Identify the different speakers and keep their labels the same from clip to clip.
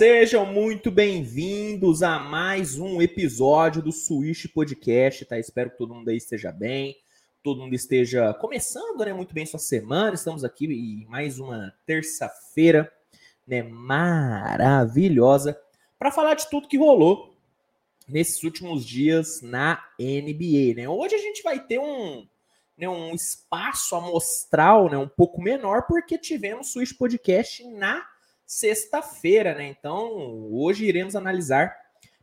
Speaker 1: sejam muito bem-vindos a mais um episódio do Switch Podcast, tá? Espero que todo mundo aí esteja bem, todo mundo esteja começando, né, muito bem sua semana. Estamos aqui em mais uma terça-feira, né, maravilhosa para falar de tudo que rolou nesses últimos dias na NBA, né? Hoje a gente vai ter um né, um espaço amostral né, um pouco menor, porque tivemos Switch Podcast na sexta-feira, né? Então, hoje iremos analisar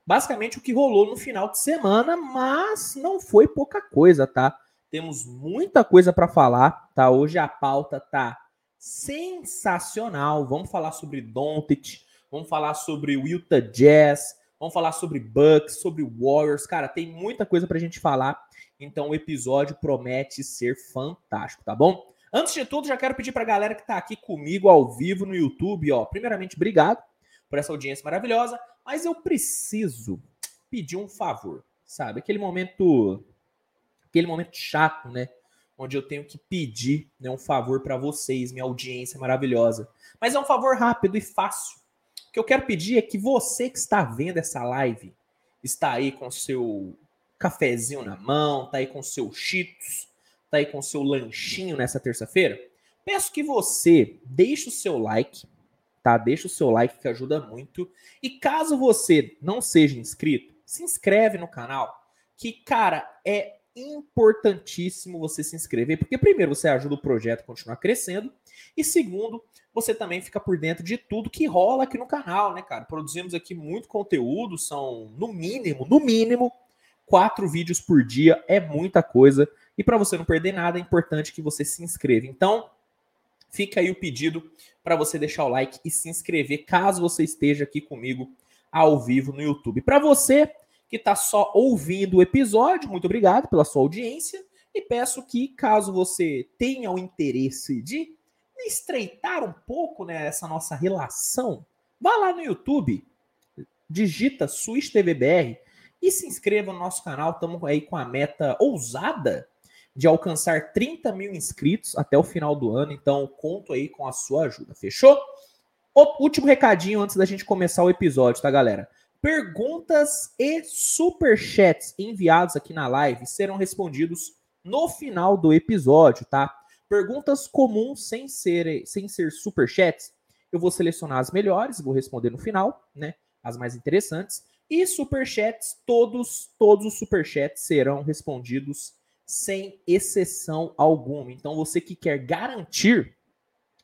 Speaker 1: basicamente o que rolou no final de semana, mas não foi pouca coisa, tá? Temos muita coisa para falar, tá? Hoje a pauta tá sensacional. Vamos falar sobre Doncic, vamos falar sobre o Utah Jazz, vamos falar sobre Bucks, sobre Warriors. Cara, tem muita coisa pra gente falar então o episódio promete ser fantástico, tá bom? Antes de tudo, já quero pedir para a galera que está aqui comigo ao vivo no YouTube, ó, primeiramente, obrigado por essa audiência maravilhosa, mas eu preciso pedir um favor, sabe? Aquele momento, aquele momento chato, né? Onde eu tenho que pedir né, um favor para vocês, minha audiência maravilhosa. Mas é um favor rápido e fácil. O que eu quero pedir é que você que está vendo essa live, está aí com seu cafezinho na mão, tá aí com seu Cheetos, tá aí com seu lanchinho nessa terça-feira, peço que você deixe o seu like, tá? Deixa o seu like que ajuda muito. E caso você não seja inscrito, se inscreve no canal, que cara, é importantíssimo você se inscrever, porque primeiro você ajuda o projeto a continuar crescendo e segundo, você também fica por dentro de tudo que rola aqui no canal, né, cara? Produzimos aqui muito conteúdo, são no mínimo, no mínimo Quatro vídeos por dia é muita coisa. E para você não perder nada, é importante que você se inscreva. Então, fica aí o pedido para você deixar o like e se inscrever caso você esteja aqui comigo ao vivo no YouTube. Para você que está só ouvindo o episódio, muito obrigado pela sua audiência e peço que, caso você tenha o interesse de estreitar um pouco né, essa nossa relação, vá lá no YouTube, digita Swiss TVBR e se inscreva no nosso canal. Estamos aí com a meta ousada de alcançar 30 mil inscritos até o final do ano. Então, conto aí com a sua ajuda. Fechou? O último recadinho antes da gente começar o episódio, tá, galera? Perguntas e superchats enviados aqui na live serão respondidos no final do episódio, tá? Perguntas comuns sem ser, sem ser superchats, eu vou selecionar as melhores, vou responder no final, né? As mais interessantes. E superchats, todos, todos os superchats serão respondidos sem exceção alguma. Então, você que quer garantir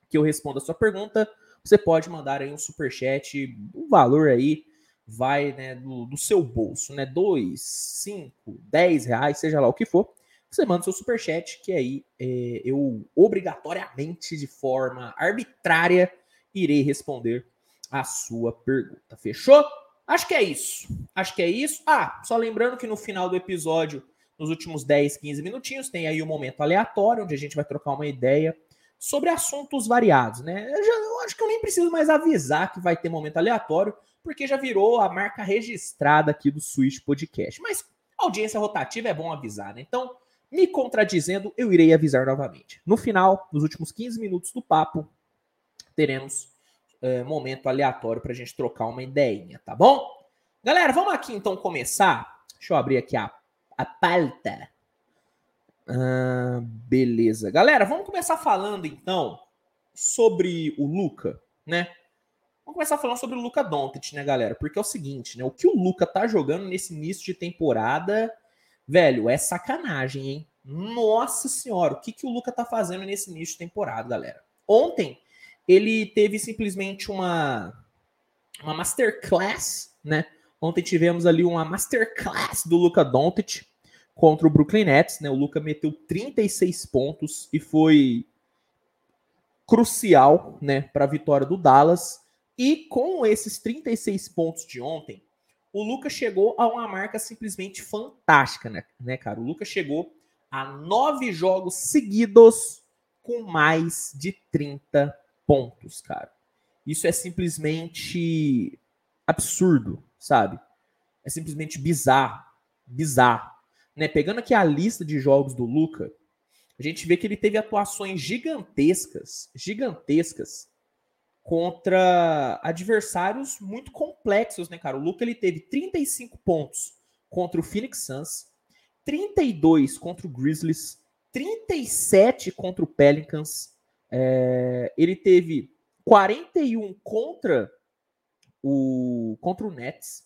Speaker 1: que eu responda a sua pergunta, você pode mandar aí um superchat, o valor aí vai né, do, do seu bolso, né? 2, 5, 10 reais, seja lá o que for. Você manda seu superchat, que aí é, eu obrigatoriamente, de forma arbitrária, irei responder a sua pergunta. Fechou? Acho que é isso. Acho que é isso. Ah, só lembrando que no final do episódio, nos últimos 10, 15 minutinhos, tem aí um momento aleatório, onde a gente vai trocar uma ideia sobre assuntos variados, né? Eu, já, eu acho que eu nem preciso mais avisar que vai ter momento aleatório, porque já virou a marca registrada aqui do Switch Podcast. Mas audiência rotativa é bom avisar, né? Então, me contradizendo, eu irei avisar novamente. No final, nos últimos 15 minutos do papo, teremos é, momento aleatório para a gente trocar uma ideinha, tá bom? Galera, vamos aqui então começar. Deixa eu abrir aqui a, a pauta. Ah, beleza. Galera, vamos começar falando então sobre o Luca, né? Vamos começar falando sobre o Luca Doncic, né, galera? Porque é o seguinte, né? O que o Luca tá jogando nesse início de temporada, velho, é sacanagem, hein? Nossa senhora, o que, que o Luca tá fazendo nesse início de temporada, galera? Ontem ele teve simplesmente uma, uma masterclass, né? Ontem tivemos ali uma masterclass do Luca Doncic contra o Brooklyn Nets, né? O Luca meteu 36 pontos e foi crucial, né, para a vitória do Dallas. E com esses 36 pontos de ontem, o Luca chegou a uma marca simplesmente fantástica, né, né cara? O Luca chegou a nove jogos seguidos com mais de 30 pontos, cara. Isso é simplesmente absurdo, sabe? É simplesmente bizarro, bizarro. Né? Pegando aqui a lista de jogos do Luca, a gente vê que ele teve atuações gigantescas, gigantescas contra adversários muito complexos, né, cara? O Luca ele teve 35 pontos contra o Phoenix Suns, 32 contra o Grizzlies, 37 contra o Pelicans. É, ele teve 41 contra o contra o Nets,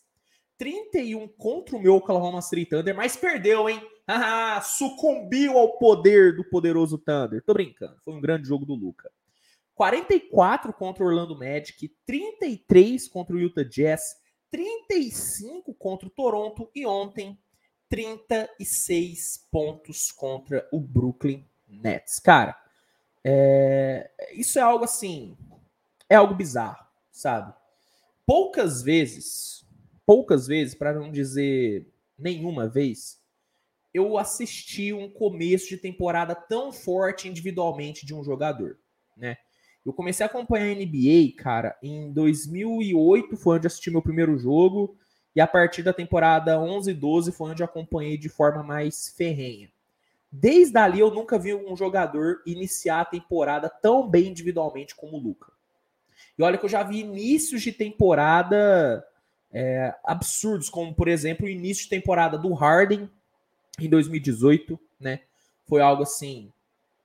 Speaker 1: 31 contra o meu Oklahoma City Thunder, mas perdeu, hein? Sucumbiu ao poder do poderoso Thunder. Tô brincando, foi um grande jogo do Luca. 44 contra o Orlando Magic, 33 contra o Utah Jazz, 35 contra o Toronto e ontem 36 pontos contra o Brooklyn Nets. Cara, é... isso é algo assim, é algo bizarro, sabe? Poucas vezes, poucas vezes, para não dizer nenhuma vez, eu assisti um começo de temporada tão forte individualmente de um jogador, né? Eu comecei a acompanhar a NBA, cara, em 2008 foi onde assisti meu primeiro jogo, e a partir da temporada 11 e 12 foi onde eu acompanhei de forma mais ferrenha. Desde ali eu nunca vi um jogador iniciar a temporada tão bem individualmente como o Luca. E olha que eu já vi inícios de temporada é, absurdos, como por exemplo o início de temporada do Harden em 2018, né? Foi algo assim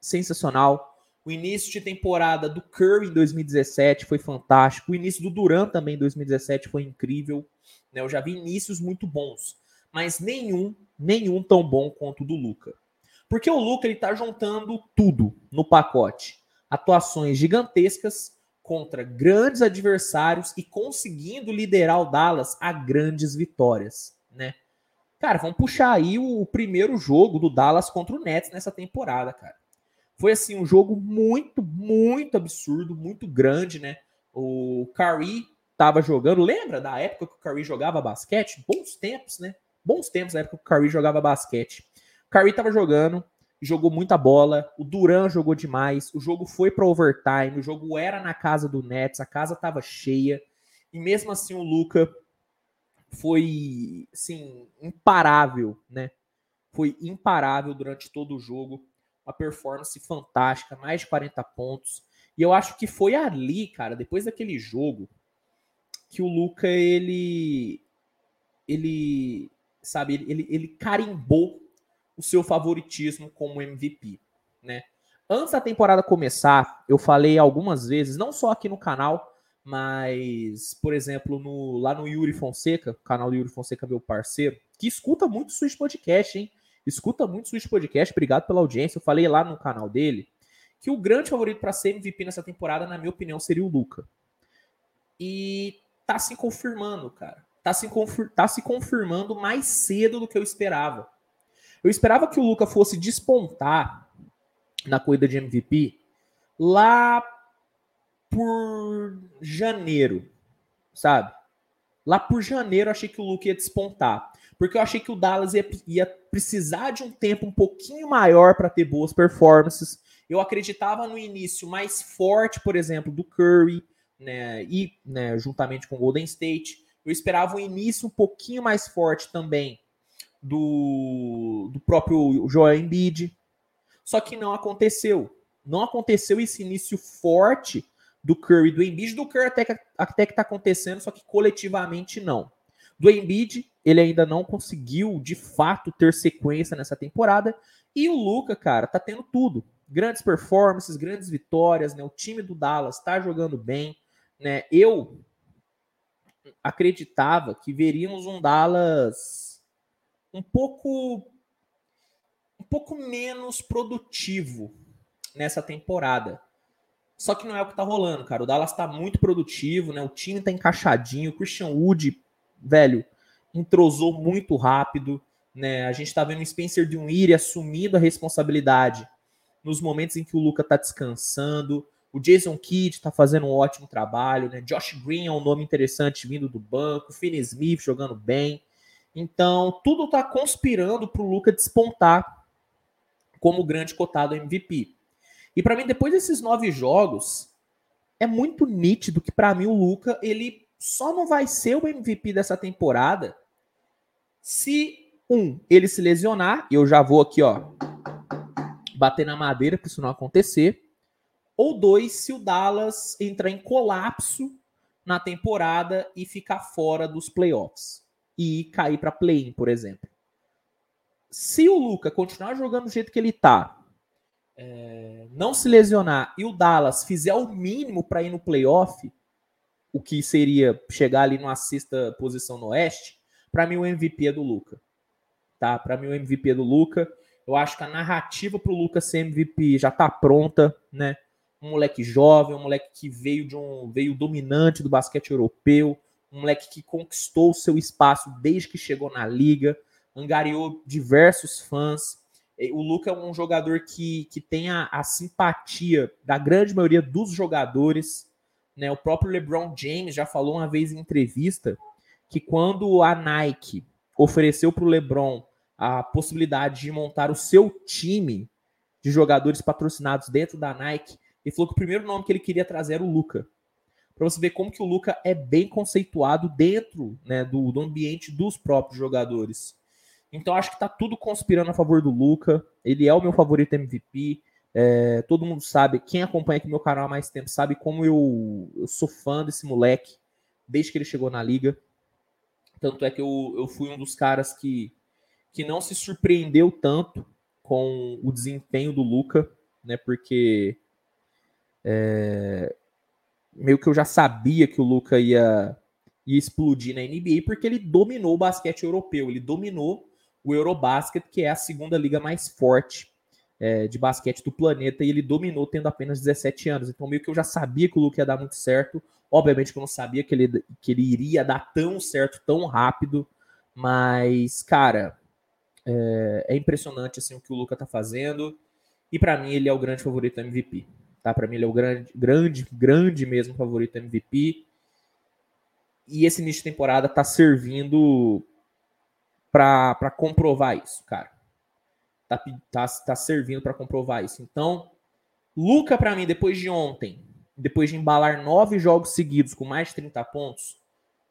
Speaker 1: sensacional. O início de temporada do Curry em 2017 foi fantástico. O início do Durant também em 2017 foi incrível. Né? Eu já vi inícios muito bons, mas nenhum, nenhum tão bom quanto o do Luca. Porque o Luca ele tá juntando tudo no pacote. Atuações gigantescas contra grandes adversários e conseguindo liderar o Dallas a grandes vitórias, né? Cara, vamos puxar aí o primeiro jogo do Dallas contra o Nets nessa temporada, cara. Foi assim um jogo muito, muito absurdo, muito grande, né? O Curry estava jogando, lembra da época que o Curry jogava basquete? Bons tempos, né? Bons tempos da época que o Curry jogava basquete. O Curry estava jogando, jogou muita bola, o Duran jogou demais, o jogo foi para overtime, o jogo era na casa do Nets, a casa estava cheia, e mesmo assim o Luca foi, assim, imparável, né? Foi imparável durante todo o jogo uma performance fantástica, mais de 40 pontos. E eu acho que foi ali, cara, depois daquele jogo, que o Luca ele ele sabe, ele, ele carimbou o seu favoritismo como MVP, né? Antes da temporada começar, eu falei algumas vezes, não só aqui no canal, mas, por exemplo, no, lá no Yuri Fonseca, canal do Yuri Fonseca, meu parceiro, que escuta muito o Switch Podcast, hein? escuta muito o Switch Podcast, obrigado pela audiência. Eu falei lá no canal dele que o grande favorito para ser MVP nessa temporada, na minha opinião, seria o Luca. E tá se confirmando, cara. Tá se, confir tá se confirmando mais cedo do que eu esperava. Eu esperava que o Luca fosse despontar na corrida de MVP lá por janeiro, sabe? Lá por janeiro eu achei que o Luca ia despontar porque eu achei que o Dallas ia, ia precisar de um tempo um pouquinho maior para ter boas performances. Eu acreditava no início mais forte, por exemplo, do Curry, né, e né, juntamente com o Golden State. Eu esperava um início um pouquinho mais forte também do, do próprio Joel Embiid. Só que não aconteceu. Não aconteceu esse início forte do Curry, do Embiid, do Curry até que, até que tá acontecendo, só que coletivamente não. Do Embiid, ele ainda não conseguiu, de fato, ter sequência nessa temporada. E o Luca, cara, tá tendo tudo. Grandes performances, grandes vitórias, né? O time do Dallas tá jogando bem, né? Eu acreditava que veríamos um Dallas um pouco um pouco menos produtivo nessa temporada. Só que não é o que tá rolando, cara. O Dallas tá muito produtivo, né? O time tá encaixadinho. O Christian Wood, velho, entrosou muito rápido. Né? A gente está vendo o Spencer Dinwiddie assumindo a responsabilidade nos momentos em que o Luca está descansando. O Jason Kidd está fazendo um ótimo trabalho. Né? Josh Green é um nome interessante vindo do banco. Finney Smith jogando bem. Então, tudo está conspirando para o Luca despontar como grande cotado MVP. E para mim, depois desses nove jogos, é muito nítido que para mim o Luca ele só não vai ser o MVP dessa temporada se um ele se lesionar, eu já vou aqui, ó, bater na madeira para isso não acontecer, ou dois, se o Dallas entrar em colapso na temporada e ficar fora dos playoffs e cair para play-in, por exemplo. Se o Luca continuar jogando do jeito que ele está, é, não se lesionar e o Dallas fizer o mínimo para ir no playoff, o que seria chegar ali numa sexta posição no Oeste, para mim o MVP é do Luca. Tá? Para mim o MVP é do Luca. Eu acho que a narrativa para o Luca ser MVP já está pronta, né? Um moleque jovem, um moleque que veio de um veio dominante do basquete europeu, um moleque que conquistou o seu espaço desde que chegou na liga, angariou diversos fãs. O Luca é um jogador que, que tem a, a simpatia da grande maioria dos jogadores. Né? O próprio LeBron James já falou uma vez em entrevista que quando a Nike ofereceu para o LeBron a possibilidade de montar o seu time de jogadores patrocinados dentro da Nike, ele falou que o primeiro nome que ele queria trazer era o Luca. Para você ver como que o Luca é bem conceituado dentro né, do, do ambiente dos próprios jogadores. Então acho que tá tudo conspirando a favor do Luca. Ele é o meu favorito MVP. É, todo mundo sabe, quem acompanha aqui meu canal há mais tempo sabe como eu, eu sou fã desse moleque desde que ele chegou na liga. Tanto é que eu, eu fui um dos caras que, que não se surpreendeu tanto com o desempenho do Luca, né? Porque é, meio que eu já sabia que o Luca ia, ia explodir na NBA, porque ele dominou o basquete europeu, ele dominou o Eurobasket, que é a segunda liga mais forte é, de basquete do planeta, e ele dominou tendo apenas 17 anos. Então, meio que eu já sabia que o Luke ia dar muito certo. Obviamente que eu não sabia que ele, que ele iria dar tão certo, tão rápido. Mas, cara, é, é impressionante assim, o que o Luca tá fazendo. E para mim, ele é o grande favorito MVP. Tá? Para mim, ele é o grande, grande, grande mesmo favorito MVP. E esse início de temporada tá servindo para comprovar isso, cara. Tá, tá, tá servindo para comprovar isso. Então, Luca, para mim, depois de ontem, depois de embalar nove jogos seguidos com mais de 30 pontos,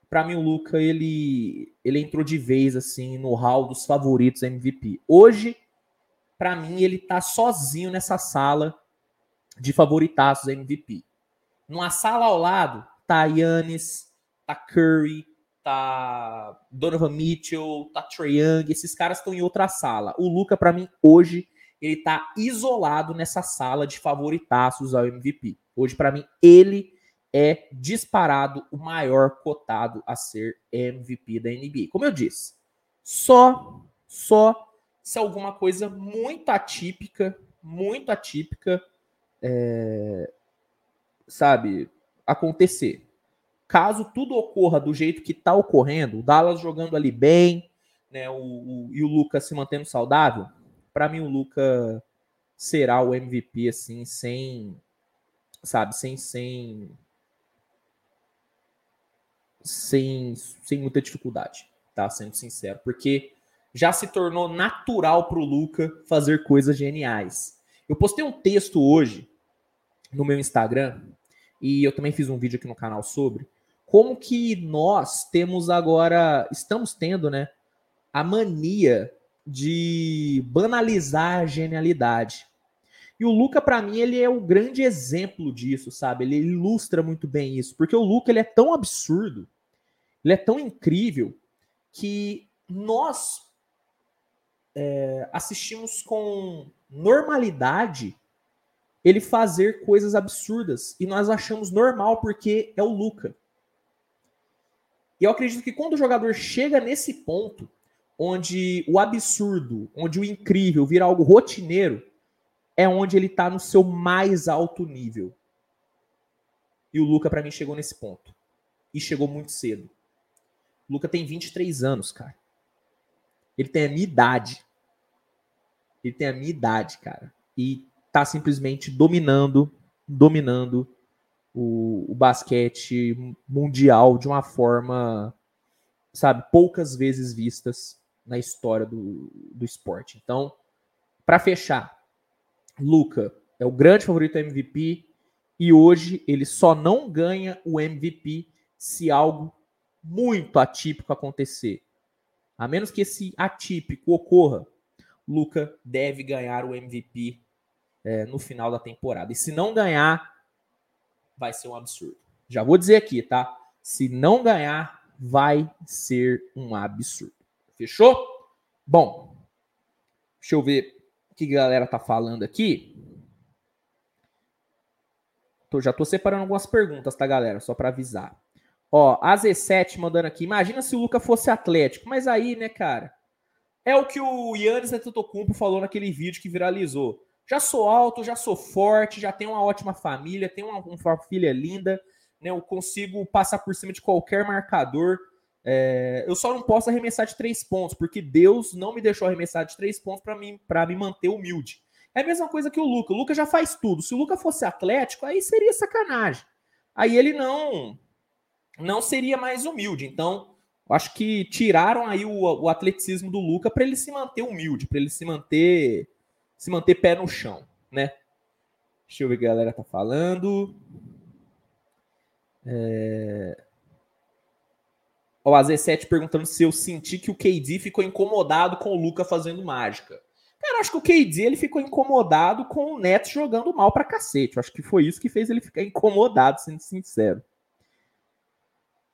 Speaker 1: para mim o Luca ele, ele entrou de vez assim no hall dos favoritos MVP. Hoje, para mim, ele tá sozinho nessa sala de favoritaços MVP. Numa sala ao lado, tá Yannis, tá Curry, tá Donovan Mitchell, tá Trae Young, esses caras estão em outra sala. O Luca, para mim, hoje, ele tá isolado nessa sala de favoritaços ao MVP. Hoje, para mim, ele é disparado o maior cotado a ser MVP da NBA. Como eu disse, só, só se alguma coisa muito atípica, muito atípica, é, sabe, acontecer caso tudo ocorra do jeito que está ocorrendo, o Dallas jogando ali bem, né, o, o, e o Lucas se mantendo saudável, para mim o Lucas será o MVP assim, sem, sabe, sem, sem, sem, sem muita dificuldade, tá? Sendo sincero, porque já se tornou natural para o Luca fazer coisas geniais. Eu postei um texto hoje no meu Instagram e eu também fiz um vídeo aqui no canal sobre como que nós temos agora, estamos tendo, né, a mania de banalizar a genialidade. E o Luca, para mim, ele é o grande exemplo disso, sabe? Ele ilustra muito bem isso, porque o Luca ele é tão absurdo, ele é tão incrível que nós é, assistimos com normalidade ele fazer coisas absurdas e nós achamos normal porque é o Luca. E eu acredito que quando o jogador chega nesse ponto, onde o absurdo, onde o incrível vira algo rotineiro, é onde ele está no seu mais alto nível. E o Luca, para mim, chegou nesse ponto. E chegou muito cedo. O Luca tem 23 anos, cara. Ele tem a minha idade. Ele tem a minha idade, cara. E tá simplesmente dominando, dominando o, o basquete mundial de uma forma, sabe, poucas vezes vistas na história do, do esporte. Então, para fechar, Luca é o grande favorito MVP e hoje ele só não ganha o MVP se algo muito atípico acontecer. A menos que esse atípico ocorra, Luca deve ganhar o MVP é, no final da temporada. E se não ganhar, vai ser um absurdo. Já vou dizer aqui, tá? Se não ganhar, vai ser um absurdo. Fechou? Bom, deixa eu ver o que a galera tá falando aqui. Tô, já tô separando algumas perguntas, tá, galera? Só para avisar. Ó, a Z7 mandando aqui. Imagina se o Luca fosse atlético. Mas aí, né, cara? É o que o Yannis Antetokounmpo falou naquele vídeo que viralizou. Já sou alto, já sou forte, já tenho uma ótima família, tenho uma, uma filha linda, né? Eu consigo passar por cima de qualquer marcador. É, eu só não posso arremessar de três pontos, porque Deus não me deixou arremessar de três pontos para mim, para me manter humilde. É a mesma coisa que o Luca. O Luca já faz tudo. Se o Luca fosse atlético, aí seria sacanagem. Aí ele não não seria mais humilde. Então, acho que tiraram aí o, o atleticismo do Luca para ele se manter humilde, para ele se manter se manter pé no chão, né? Deixa eu ver o que a galera tá falando. É... O AZ7 perguntando se eu senti que o KD ficou incomodado com o Luca fazendo mágica. Cara, acho que o KD ele ficou incomodado com o Neto jogando mal pra cacete. Eu acho que foi isso que fez ele ficar incomodado, sendo sincero.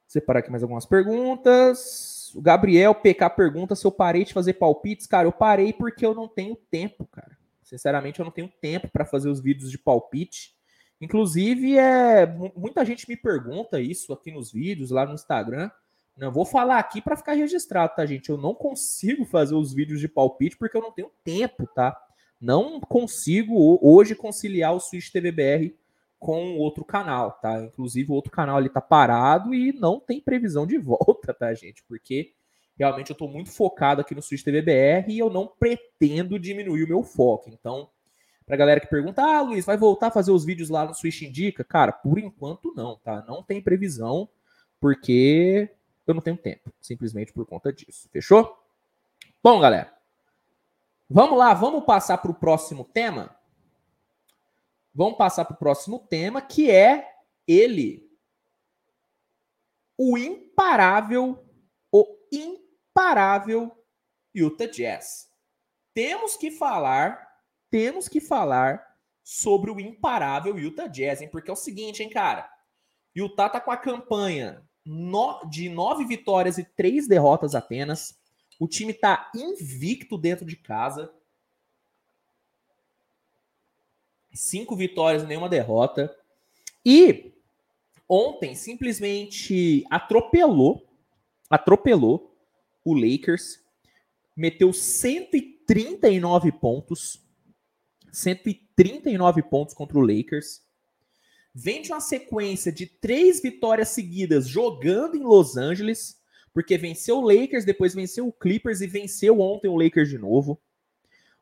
Speaker 1: Separar aqui mais algumas perguntas. O Gabriel PK pergunta se eu parei de fazer palpites. Cara, eu parei porque eu não tenho tempo, cara. Sinceramente, eu não tenho tempo para fazer os vídeos de palpite. Inclusive, é muita gente me pergunta isso aqui nos vídeos, lá no Instagram. Não vou falar aqui para ficar registrado, tá, gente? Eu não consigo fazer os vídeos de palpite porque eu não tenho tempo, tá? Não consigo hoje conciliar o Switch TVBR com outro canal, tá? Inclusive o outro canal ali tá parado e não tem previsão de volta, tá, gente? Porque realmente eu tô muito focado aqui no Switch TVBR e eu não pretendo diminuir o meu foco. Então, pra galera que pergunta: "Ah, Luiz, vai voltar a fazer os vídeos lá no Switch Indica?" Cara, por enquanto não, tá? Não tem previsão, porque eu não tenho tempo, simplesmente por conta disso. Fechou? Bom, galera, vamos lá, vamos passar para o próximo tema. Vamos passar para o próximo tema, que é ele, o imparável, o imparável Utah Jazz. Temos que falar, temos que falar sobre o imparável Utah Jazz, hein? Porque é o seguinte, hein, cara. Utah tá com a campanha de nove vitórias e três derrotas apenas. O time está invicto dentro de casa. Cinco vitórias e nenhuma derrota. E ontem simplesmente atropelou, atropelou o Lakers, meteu 139 pontos, 139 pontos contra o Lakers vem de uma sequência de três vitórias seguidas jogando em Los Angeles, porque venceu o Lakers, depois venceu o Clippers e venceu ontem o Lakers de novo.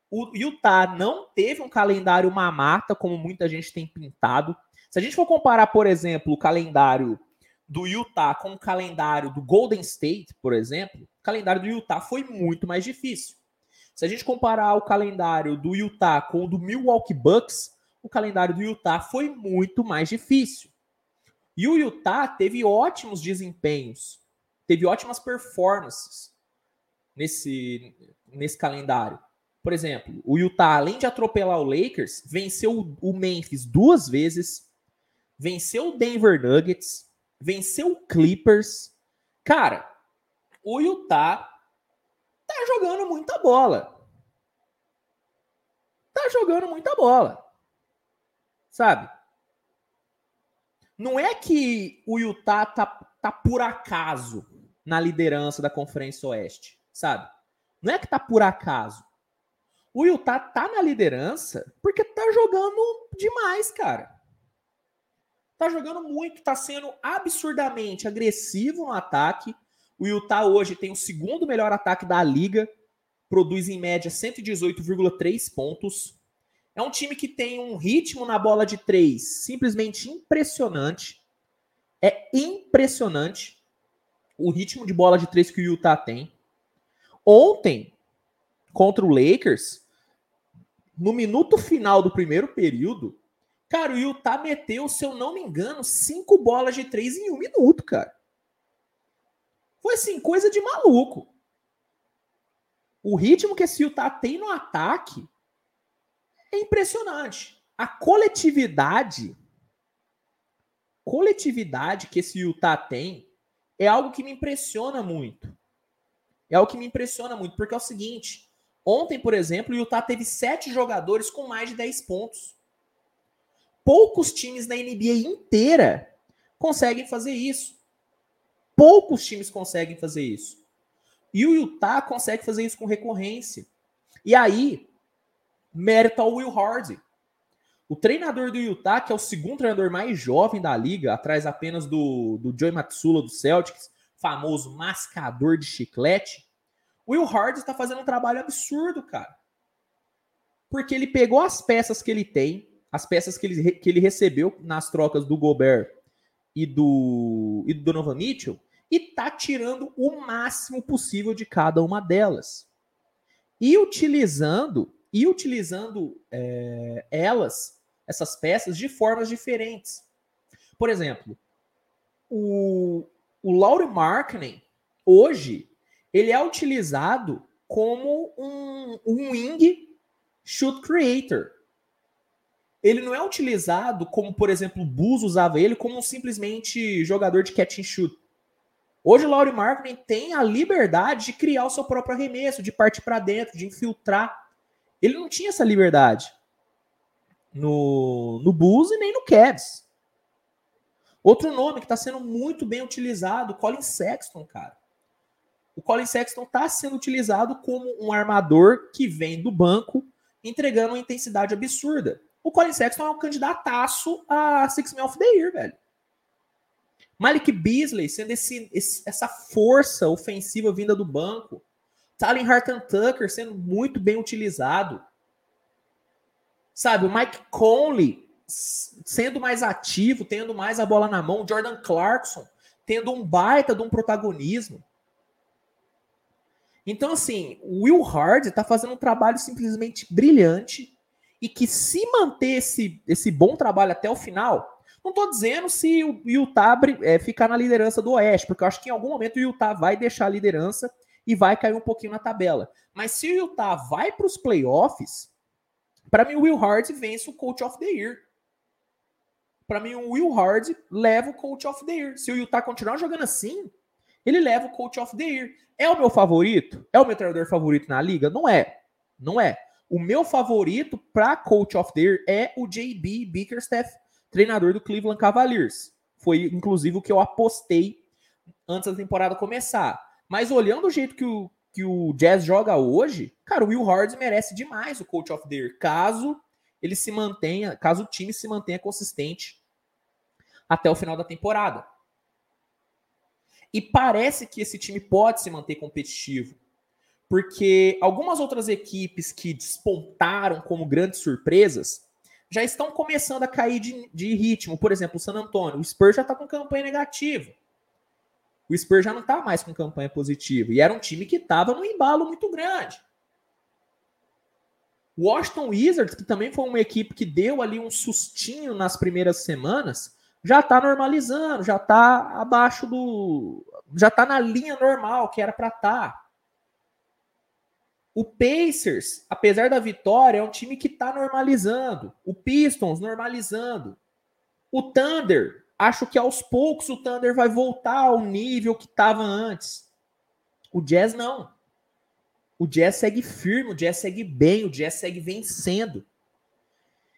Speaker 1: O Utah não teve um calendário mamata, como muita gente tem pintado. Se a gente for comparar, por exemplo, o calendário do Utah com o calendário do Golden State, por exemplo, calendário do Utah foi muito mais difícil. Se a gente comparar o calendário do Utah com o do Milwaukee Bucks, o calendário do Utah foi muito mais difícil. E o Utah teve ótimos desempenhos, teve ótimas performances nesse, nesse calendário. Por exemplo, o Utah, além de atropelar o Lakers, venceu o Memphis duas vezes, venceu o Denver Nuggets, venceu o Clippers. Cara, o Utah tá jogando muita bola. Tá jogando muita bola. Sabe? Não é que o Utah tá, tá por acaso na liderança da Conferência Oeste, sabe? Não é que tá por acaso. O Utah tá na liderança porque tá jogando demais, cara. Tá jogando muito, tá sendo absurdamente agressivo no ataque. O Utah hoje tem o segundo melhor ataque da liga, produz em média 118,3 pontos. É um time que tem um ritmo na bola de três simplesmente impressionante. É impressionante o ritmo de bola de três que o Utah tem. Ontem, contra o Lakers, no minuto final do primeiro período, cara, o Utah meteu, se eu não me engano, cinco bolas de três em um minuto, cara. Foi assim, coisa de maluco. O ritmo que esse Utah tem no ataque é impressionante. A coletividade, coletividade que esse Utah tem é algo que me impressiona muito. É algo que me impressiona muito, porque é o seguinte: ontem, por exemplo, o Utah teve sete jogadores com mais de 10 pontos. Poucos times na NBA inteira conseguem fazer isso. Poucos times conseguem fazer isso. E o Utah consegue fazer isso com recorrência. E aí, mérito ao Will Hardy. O treinador do Utah, que é o segundo treinador mais jovem da liga, atrás apenas do, do Joey Matsula do Celtics, famoso mascador de chiclete, o Will Hardy está fazendo um trabalho absurdo, cara. Porque ele pegou as peças que ele tem, as peças que ele, que ele recebeu nas trocas do Gobert e do, e do Donovan Mitchell, e tá tirando o máximo possível de cada uma delas. E utilizando e utilizando é, elas, essas peças, de formas diferentes. Por exemplo, o, o Laurie Markkinen, hoje, ele é utilizado como um, um wing shoot creator. Ele não é utilizado como, por exemplo, o Bus usava ele como simplesmente jogador de catch and shoot. Hoje o Laurie Markkinen tem a liberdade de criar o seu próprio arremesso, de partir para dentro, de infiltrar. Ele não tinha essa liberdade no, no Bulls e nem no Cavs. Outro nome que está sendo muito bem utilizado, Colin Sexton, cara. O Colin Sexton está sendo utilizado como um armador que vem do banco, entregando uma intensidade absurda. O Colin Sexton é um candidataço a Six Man of the Year, velho. Malik Beasley sendo esse, esse, essa força ofensiva vinda do banco. Talen Harton Tucker sendo muito bem utilizado. Sabe, o Mike Conley sendo mais ativo, tendo mais a bola na mão. Jordan Clarkson tendo um baita de um protagonismo. Então, assim, o Will Hard está fazendo um trabalho simplesmente brilhante e que se manter esse, esse bom trabalho até o final, não estou dizendo se o Utah é, ficar na liderança do Oeste, porque eu acho que em algum momento o Utah vai deixar a liderança e vai cair um pouquinho na tabela. Mas se o Utah vai para os playoffs, para mim o Will Hard vence o Coach of the Year. Para mim o Will Hard leva o Coach of the Year. Se o Utah continuar jogando assim, ele leva o Coach of the Year. É o meu favorito? É o meu treinador favorito na liga? Não é. Não é. O meu favorito para Coach of the Year é o JB Bickerstaff, treinador do Cleveland Cavaliers. Foi inclusive o que eu apostei antes da temporada começar. Mas olhando o jeito que o, que o Jazz joga hoje, cara, o Will Hard merece demais o Coach of the Year, caso ele se mantenha, caso o time se mantenha consistente até o final da temporada. E parece que esse time pode se manter competitivo, porque algumas outras equipes que despontaram como grandes surpresas já estão começando a cair de, de ritmo. Por exemplo, o San Antonio, o Spurs já está com campanha negativa o Spurs já não está mais com campanha positiva. E era um time que estava num embalo muito grande. O Washington Wizards, que também foi uma equipe que deu ali um sustinho nas primeiras semanas, já está normalizando, já está abaixo do. Já está na linha normal que era para estar. Tá. O Pacers, apesar da vitória, é um time que está normalizando. O Pistons normalizando. O Thunder acho que aos poucos o Thunder vai voltar ao nível que estava antes. O Jazz não. O Jazz segue firme, o Jazz segue bem, o Jazz segue vencendo.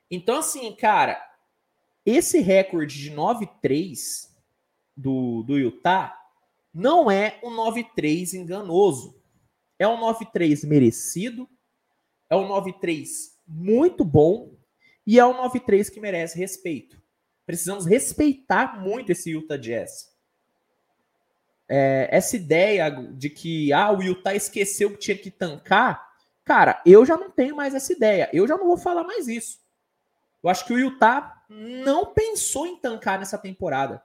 Speaker 1: Então, assim, cara, esse recorde de 9-3 do, do Utah não é um 9-3 enganoso. É um 9-3 merecido, é um 9-3 muito bom e é um 9-3 que merece respeito. Precisamos respeitar muito esse Utah Jazz. É, essa ideia de que ah, o Utah esqueceu que tinha que tancar, cara, eu já não tenho mais essa ideia. Eu já não vou falar mais isso. Eu acho que o Utah não pensou em tancar nessa temporada.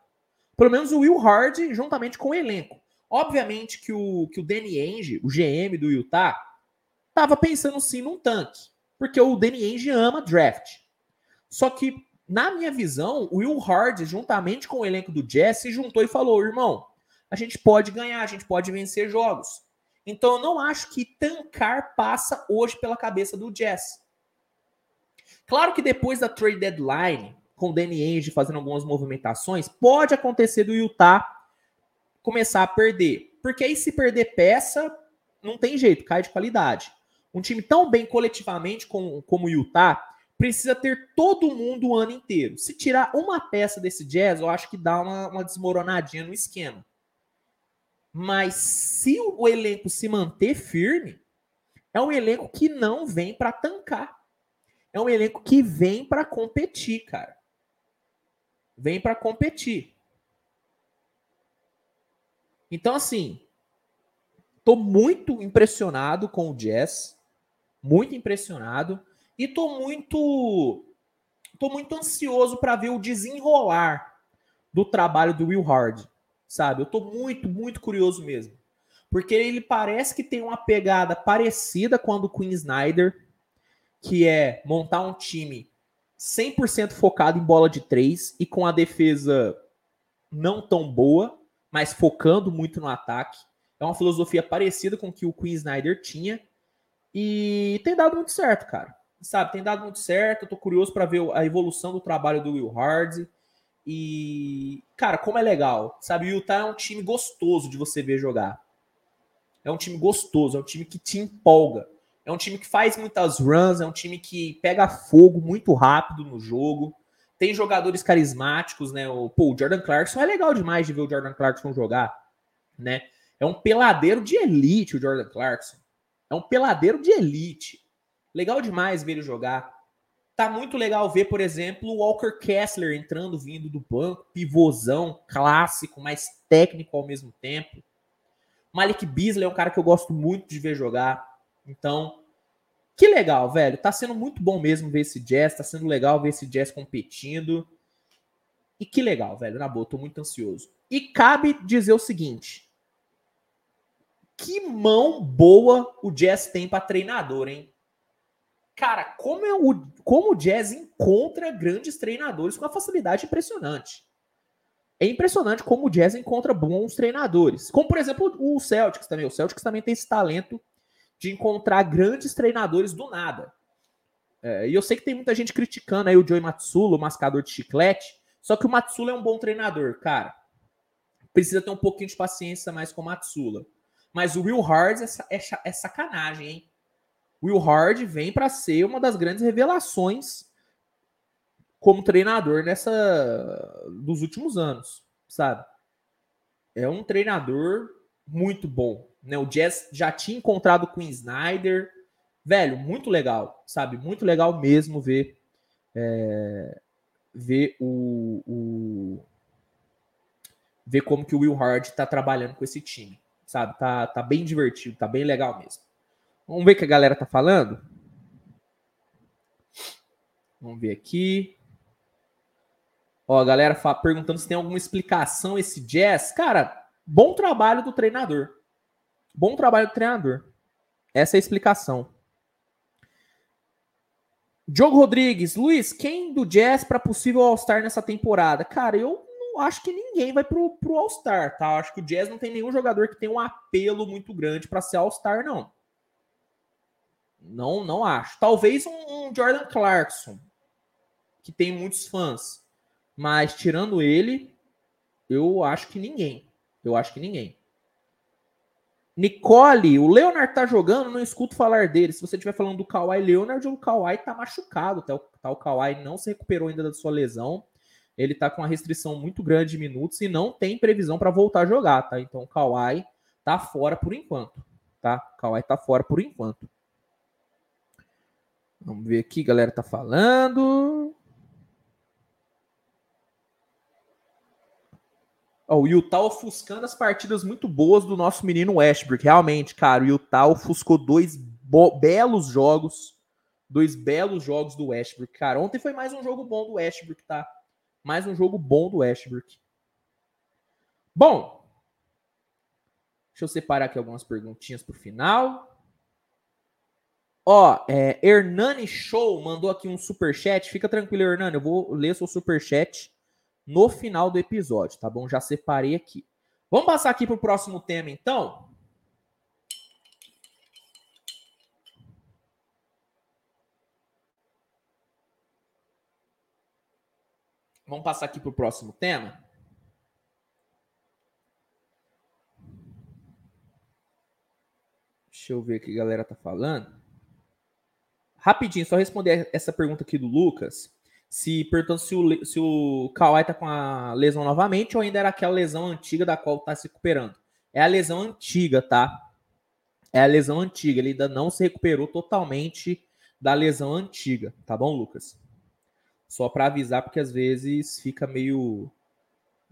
Speaker 1: Pelo menos o Will Hard, juntamente com o elenco. Obviamente que o, que o Danny Ainge, o GM do Utah, estava pensando sim num tanque. Porque o Danny Ainge ama draft. Só que na minha visão, o Will Hard, juntamente com o elenco do Jazz, se juntou e falou: irmão, a gente pode ganhar, a gente pode vencer jogos. Então eu não acho que tancar passa hoje pela cabeça do Jazz. Claro que depois da trade deadline, com o Danny Ainge fazendo algumas movimentações, pode acontecer do Utah começar a perder. Porque aí se perder peça, não tem jeito, cai de qualidade. Um time tão bem coletivamente como, como o Utah precisa ter todo mundo o ano inteiro. Se tirar uma peça desse Jazz, eu acho que dá uma, uma desmoronadinha no esquema. Mas se o elenco se manter firme, é um elenco que não vem para tancar. É um elenco que vem para competir, cara. Vem para competir. Então, assim, tô muito impressionado com o Jazz. Muito impressionado. E tô muito. tô muito ansioso para ver o desenrolar do trabalho do Will Hard. Sabe? Eu tô muito, muito curioso mesmo. Porque ele parece que tem uma pegada parecida com a do Queen Snyder, que é montar um time 100% focado em bola de três e com a defesa não tão boa, mas focando muito no ataque. É uma filosofia parecida com que o Queen Snyder tinha e tem dado muito certo, cara. Sabe, tem dado muito certo. Eu tô curioso para ver a evolução do trabalho do Will Hard. E, cara, como é legal. Sabe, o Utah é um time gostoso de você ver jogar. É um time gostoso, é um time que te empolga. É um time que faz muitas runs, é um time que pega fogo muito rápido no jogo. Tem jogadores carismáticos, né? O, pô, o Jordan Clarkson é legal demais de ver o Jordan Clarkson jogar, né? É um peladeiro de elite o Jordan Clarkson. É um peladeiro de elite. Legal demais ver ele jogar. Tá muito legal ver, por exemplo, o Walker Kessler entrando, vindo do banco, pivôzão, clássico, mas técnico ao mesmo tempo. Malik Beasley é um cara que eu gosto muito de ver jogar. Então, que legal, velho. Tá sendo muito bom mesmo ver esse Jazz. Tá sendo legal ver esse Jazz competindo. E que legal, velho. Na boa, tô muito ansioso. E cabe dizer o seguinte: que mão boa o Jazz tem para treinador, hein? Cara, como, é o, como o Jazz encontra grandes treinadores com uma facilidade impressionante. É impressionante como o Jazz encontra bons treinadores. Como, por exemplo, o Celtics também. O Celtics também tem esse talento de encontrar grandes treinadores do nada. É, e eu sei que tem muita gente criticando aí o Joey Matsula, o mascador de chiclete. Só que o Matsula é um bom treinador, cara. Precisa ter um pouquinho de paciência mais com o Matsula. Mas o Will Hard é, é, é sacanagem, hein? Will Hard vem para ser uma das grandes revelações como treinador nessa dos últimos anos, sabe? É um treinador muito bom, né? O Jazz já tinha encontrado com o Snyder, velho, muito legal, sabe? Muito legal mesmo ver é, ver o, o, ver como que o Will Hard tá trabalhando com esse time, sabe? Tá, tá bem divertido, tá bem legal mesmo. Vamos ver o que a galera tá falando. Vamos ver aqui. Ó, a galera perguntando se tem alguma explicação esse jazz. Cara, bom trabalho do treinador. Bom trabalho do treinador. Essa é a explicação. Diogo Rodrigues, Luiz, quem do Jazz para possível All-Star nessa temporada? Cara, eu não acho que ninguém vai pro, pro All-Star, tá? Eu acho que o Jazz não tem nenhum jogador que tenha um apelo muito grande para ser All-Star, não. Não, não acho. Talvez um, um Jordan Clarkson, que tem muitos fãs. Mas tirando ele, eu acho que ninguém. Eu acho que ninguém. Nicole, o Leonard tá jogando, não escuto falar dele. Se você estiver falando do Kawhi Leonard, o Kawhi tá machucado, tá? tá? O Kawhi não se recuperou ainda da sua lesão. Ele tá com uma restrição muito grande de minutos e não tem previsão para voltar a jogar, tá? Então o Kawhi tá fora por enquanto, tá? O Kawhi tá fora por enquanto. Vamos ver aqui, galera tá falando. O Utah ofuscando as partidas muito boas do nosso menino Westbrook. Realmente, cara, o Utah ofuscou dois belos jogos. Dois belos jogos do Westbrook. Cara, ontem foi mais um jogo bom do Westbrook, tá? Mais um jogo bom do Westbrook. Bom, deixa eu separar aqui algumas perguntinhas pro final. Ó, é, Hernani Show mandou aqui um super chat. Fica tranquilo, Hernani. Eu vou ler seu super chat no final do episódio, tá bom? Já separei aqui. Vamos passar aqui para o próximo tema, então? Vamos passar aqui para o próximo tema. Deixa eu ver o que a galera tá falando. Rapidinho, só responder essa pergunta aqui do Lucas. Se perguntando se o, se o Kawhi tá com a lesão novamente ou ainda era aquela lesão antiga da qual tá se recuperando. É a lesão antiga, tá? É a lesão antiga. Ele ainda não se recuperou totalmente da lesão antiga, tá bom, Lucas? Só para avisar, porque às vezes fica meio.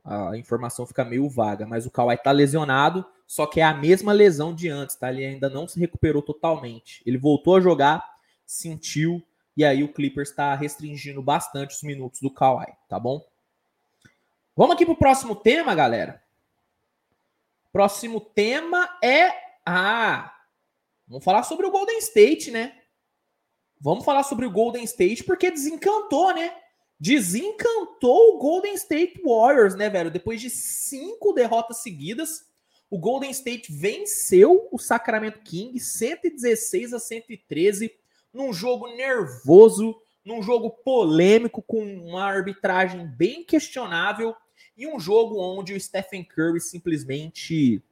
Speaker 1: A informação fica meio vaga. Mas o Kawhi tá lesionado, só que é a mesma lesão de antes, tá? Ele ainda não se recuperou totalmente. Ele voltou a jogar, sentiu, e aí o Clippers está restringindo bastante os minutos do Kawhi, tá bom? Vamos aqui pro próximo tema, galera. Próximo tema é. Ah! Vamos falar sobre o Golden State, né? Vamos falar sobre o Golden State porque desencantou, né? Desencantou o Golden State Warriors, né, velho? Depois de cinco derrotas seguidas, o Golden State venceu o Sacramento Kings 116 a 113 num jogo nervoso, num jogo polêmico com uma arbitragem bem questionável e um jogo onde o Stephen Curry simplesmente,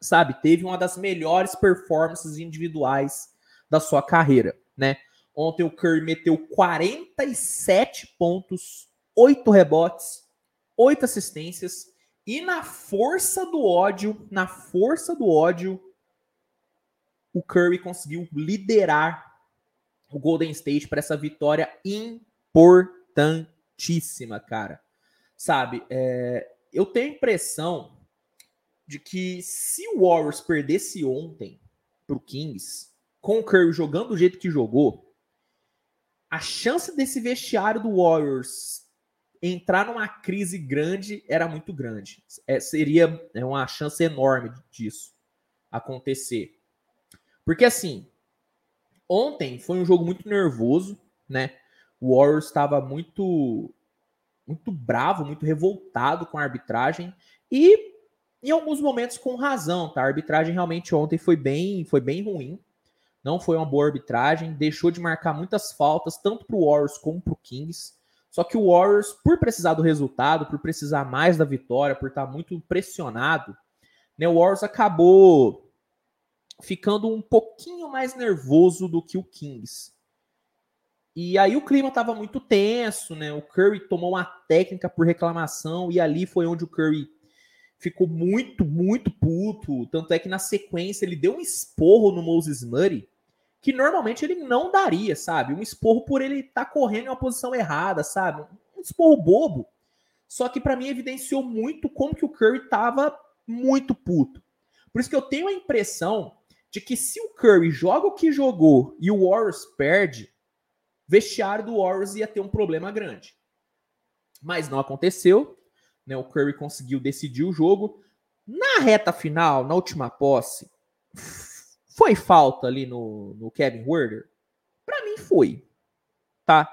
Speaker 1: sabe, teve uma das melhores performances individuais da sua carreira, né? Ontem o Curry meteu 47 pontos, 8 rebotes, 8 assistências e na força do ódio, na força do ódio, o Curry conseguiu liderar o Golden State para essa vitória importantíssima, cara. Sabe, é, eu tenho a impressão de que se o Warriors perdesse ontem para o Kings, com o Curry jogando do jeito que jogou, a chance desse vestiário do Warriors entrar numa crise grande era muito grande. É, seria é uma chance enorme disso acontecer. Porque assim, Ontem foi um jogo muito nervoso, né? O Warriors estava muito muito bravo, muito revoltado com a arbitragem e em alguns momentos com razão, tá? A arbitragem realmente ontem foi bem, foi bem ruim. Não foi uma boa arbitragem, deixou de marcar muitas faltas tanto para o Warriors como para o Kings. Só que o Warriors, por precisar do resultado, por precisar mais da vitória, por estar muito pressionado, né, o Warriors acabou ficando um pouquinho mais nervoso do que o Kings. E aí o clima estava muito tenso, né? O Curry tomou uma técnica por reclamação e ali foi onde o Curry ficou muito, muito puto. Tanto é que na sequência ele deu um esporro no Moses Murray que normalmente ele não daria, sabe? Um esporro por ele estar tá correndo em uma posição errada, sabe? Um esporro bobo. Só que para mim evidenciou muito como que o Curry estava muito puto. Por isso que eu tenho a impressão de que se o Curry joga o que jogou e o Warriors perde, vestiário do Warriors ia ter um problema grande. Mas não aconteceu. Né? O Curry conseguiu decidir o jogo. Na reta final, na última posse, foi falta ali no, no Kevin Werder? Para mim foi. Tá?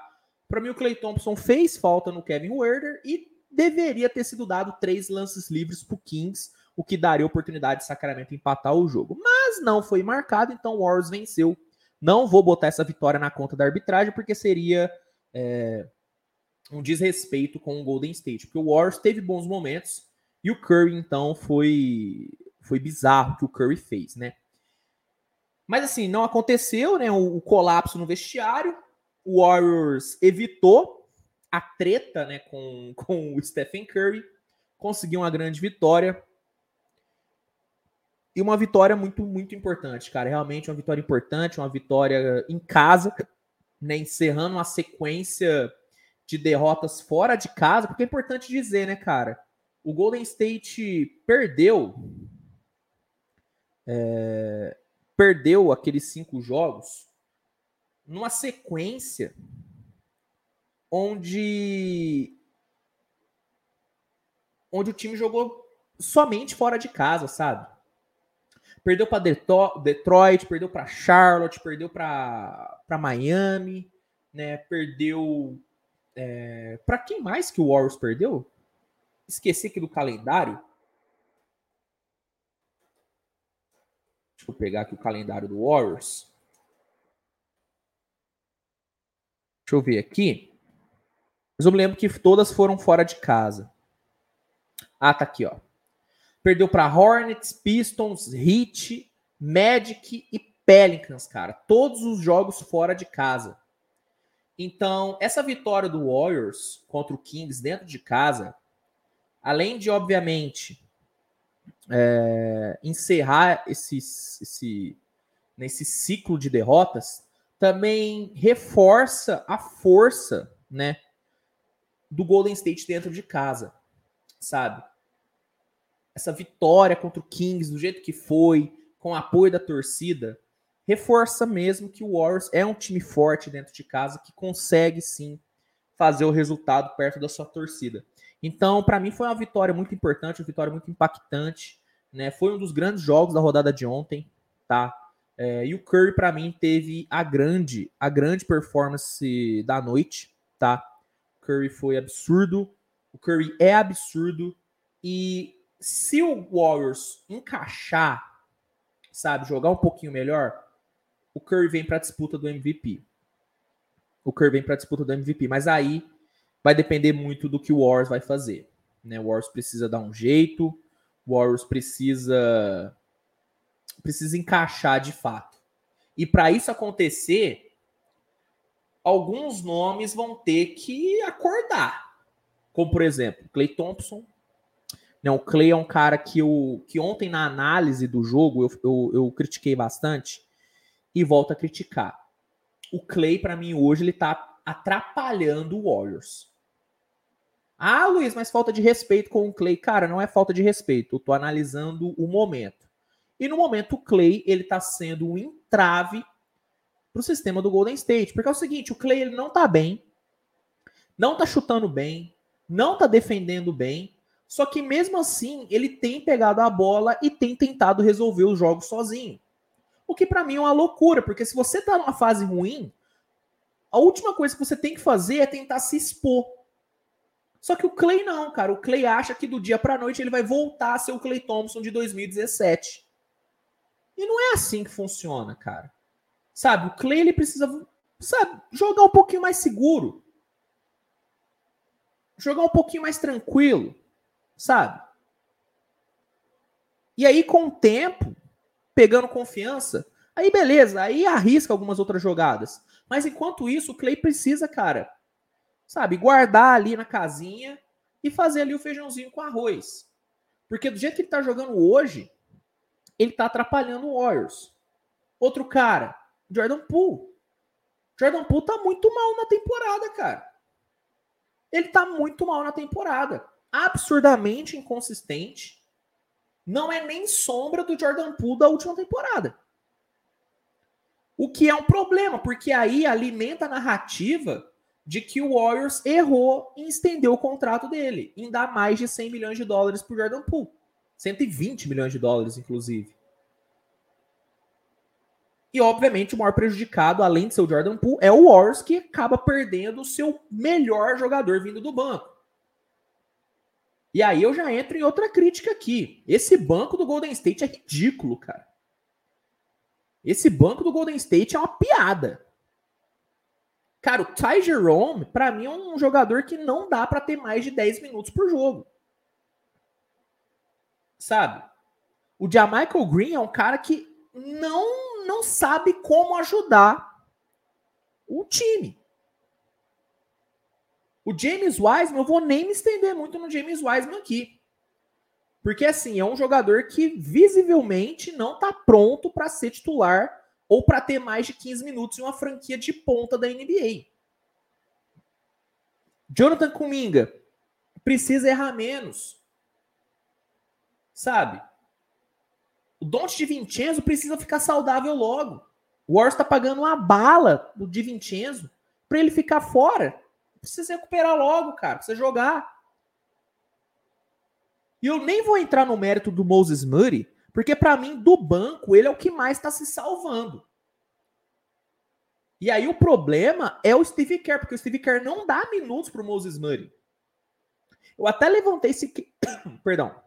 Speaker 1: Para mim o Clay Thompson fez falta no Kevin Werder e deveria ter sido dado três lances livres pro Kings o que daria oportunidade de Sacramento empatar o jogo. Mas não foi marcado, então o Warriors venceu. Não vou botar essa vitória na conta da arbitragem, porque seria é, um desrespeito com o Golden State. Porque o Warriors teve bons momentos e o Curry, então, foi, foi bizarro o que o Curry fez, né? Mas assim, não aconteceu, né? O, o colapso no vestiário. O Warriors evitou a treta né, com, com o Stephen Curry. Conseguiu uma grande vitória. E uma vitória muito, muito importante, cara. Realmente uma vitória importante, uma vitória em casa, né? Encerrando uma sequência de derrotas fora de casa, porque é importante dizer, né, cara? O Golden State perdeu. É, perdeu aqueles cinco jogos numa sequência onde onde o time jogou somente fora de casa, sabe? Perdeu para Detroit, perdeu para Charlotte, perdeu para Miami, né? Perdeu é, para quem mais que o Warriors perdeu? Esqueci aqui do calendário. Deixa eu pegar aqui o calendário do Warriors. Deixa eu ver aqui. Mas eu me lembro que todas foram fora de casa. Ah, tá aqui, ó. Perdeu para Hornets, Pistons, Heat, Magic e Pelicans, cara. Todos os jogos fora de casa. Então, essa vitória do Warriors contra o Kings dentro de casa, além de, obviamente, é, encerrar esse, esse, nesse ciclo de derrotas, também reforça a força, né, do Golden State dentro de casa, sabe? Essa vitória contra o Kings, do jeito que foi, com apoio da torcida, reforça mesmo que o Warriors é um time forte dentro de casa que consegue sim fazer o resultado perto da sua torcida. Então, para mim foi uma vitória muito importante, uma vitória muito impactante, né? Foi um dos grandes jogos da rodada de ontem, tá? É, e o Curry para mim teve a grande, a grande performance da noite, tá? O Curry foi absurdo, o Curry é absurdo e se o Warriors encaixar, sabe, jogar um pouquinho melhor, o Curry vem para a disputa do MVP. O Curry vem para a disputa do MVP, mas aí vai depender muito do que o Warriors vai fazer. Né? O Warriors precisa dar um jeito, o Warriors precisa precisa encaixar de fato. E para isso acontecer, alguns nomes vão ter que acordar. Como, por exemplo, Clay Thompson. Não, o Clay é um cara que, eu, que ontem na análise do jogo eu, eu, eu critiquei bastante e volto a criticar. O Clay, para mim, hoje, ele tá atrapalhando o Warriors. Ah, Luiz, mas falta de respeito com o Clay. Cara, não é falta de respeito. Eu tô analisando o momento. E no momento, o Clay ele está sendo um entrave para o sistema do Golden State. Porque é o seguinte, o Clay ele não está bem, não está chutando bem, não está defendendo bem. Só que mesmo assim, ele tem pegado a bola e tem tentado resolver os jogos sozinho. O que para mim é uma loucura, porque se você está numa fase ruim, a última coisa que você tem que fazer é tentar se expor. Só que o Clay não, cara. O Clay acha que do dia para noite ele vai voltar a ser o Clay Thompson de 2017. E não é assim que funciona, cara. Sabe, o Clay ele precisa, sabe, jogar um pouquinho mais seguro. Jogar um pouquinho mais tranquilo, sabe? E aí com o tempo, pegando confiança, aí beleza, aí arrisca algumas outras jogadas. Mas enquanto isso, o Clay precisa, cara, sabe, guardar ali na casinha e fazer ali o feijãozinho com arroz. Porque do jeito que ele tá jogando hoje, ele tá atrapalhando o Warriors. Outro cara, Jordan Poole. Jordan Poole tá muito mal na temporada, cara. Ele tá muito mal na temporada. Absurdamente inconsistente. Não é nem sombra do Jordan Poole da última temporada. O que é um problema, porque aí alimenta a narrativa de que o Warriors errou em estender o contrato dele, em dar mais de 100 milhões de dólares pro Jordan Poole. 120 milhões de dólares, inclusive. E, obviamente, o maior prejudicado, além de ser o Jordan Poole, é o Warriors, que acaba perdendo o seu melhor jogador vindo do banco. E aí eu já entro em outra crítica aqui. Esse banco do Golden State é ridículo, cara. Esse banco do Golden State é uma piada. Cara, o Ty Jerome, pra mim, é um jogador que não dá para ter mais de 10 minutos por jogo. Sabe? O Jamichael Green é um cara que não, não sabe como ajudar o time. O James Wiseman, eu vou nem me estender muito no James Wiseman aqui. Porque, assim, é um jogador que visivelmente não está pronto para ser titular ou para ter mais de 15 minutos em uma franquia de ponta da NBA. Jonathan Kuminga precisa errar menos. Sabe? O Dante de Vincenzo precisa ficar saudável logo. O Warriors está pagando uma bala do Di Vincenzo para ele ficar fora. Precisa recuperar logo, cara. Precisa jogar. E eu nem vou entrar no mérito do Moses Murray, porque para mim, do banco, ele é o que mais está se salvando. E aí o problema é o Steve Kerr, porque o Steve Kerr não dá minutos para o Moses Murray. Eu até levantei esse. Perdão.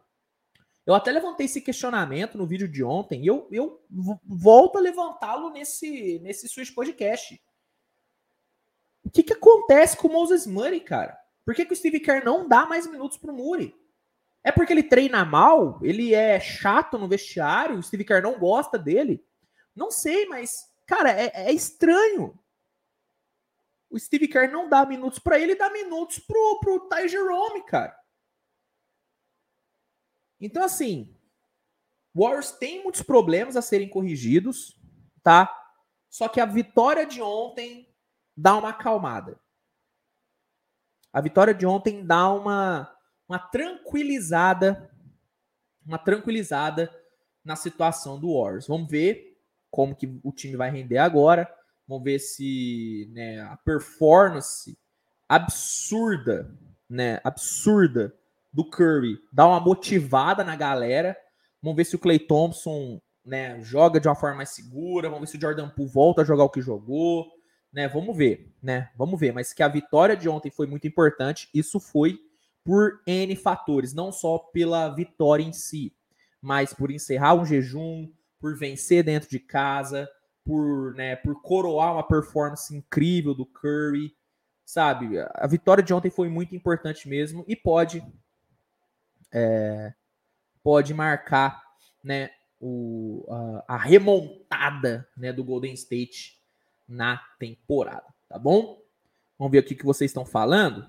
Speaker 1: Eu até levantei esse questionamento no vídeo de ontem e eu, eu volto a levantá-lo nesse, nesse Switch Podcast. Que, que acontece com o Moses Money, cara? Por que, que o Steve Kerr não dá mais minutos pro Muri? É porque ele treina mal? Ele é chato no vestiário? O Steve Kerr não gosta dele? Não sei, mas, cara, é, é estranho. O Steve Kerr não dá minutos para ele, dá minutos pro, pro Ty Jerome, cara. Então, assim, Warriors tem muitos problemas a serem corrigidos, tá? Só que a vitória de ontem dá uma acalmada. A vitória de ontem dá uma, uma tranquilizada, uma tranquilizada na situação do Warriors. Vamos ver como que o time vai render agora. Vamos ver se né, a performance absurda, né, absurda do Curry dá uma motivada na galera. Vamos ver se o Clay Thompson né, joga de uma forma mais segura. Vamos ver se o Jordan Poole volta a jogar o que jogou. Né, vamos ver, né? Vamos ver. Mas que a vitória de ontem foi muito importante. Isso foi por N fatores, não só pela vitória em si, mas por encerrar um jejum, por vencer dentro de casa, por, né, por coroar uma performance incrível do Curry, sabe? A vitória de ontem foi muito importante mesmo e pode é, pode marcar, né, o, a, a remontada, né, do Golden State na temporada, tá bom? Vamos ver o que vocês estão falando.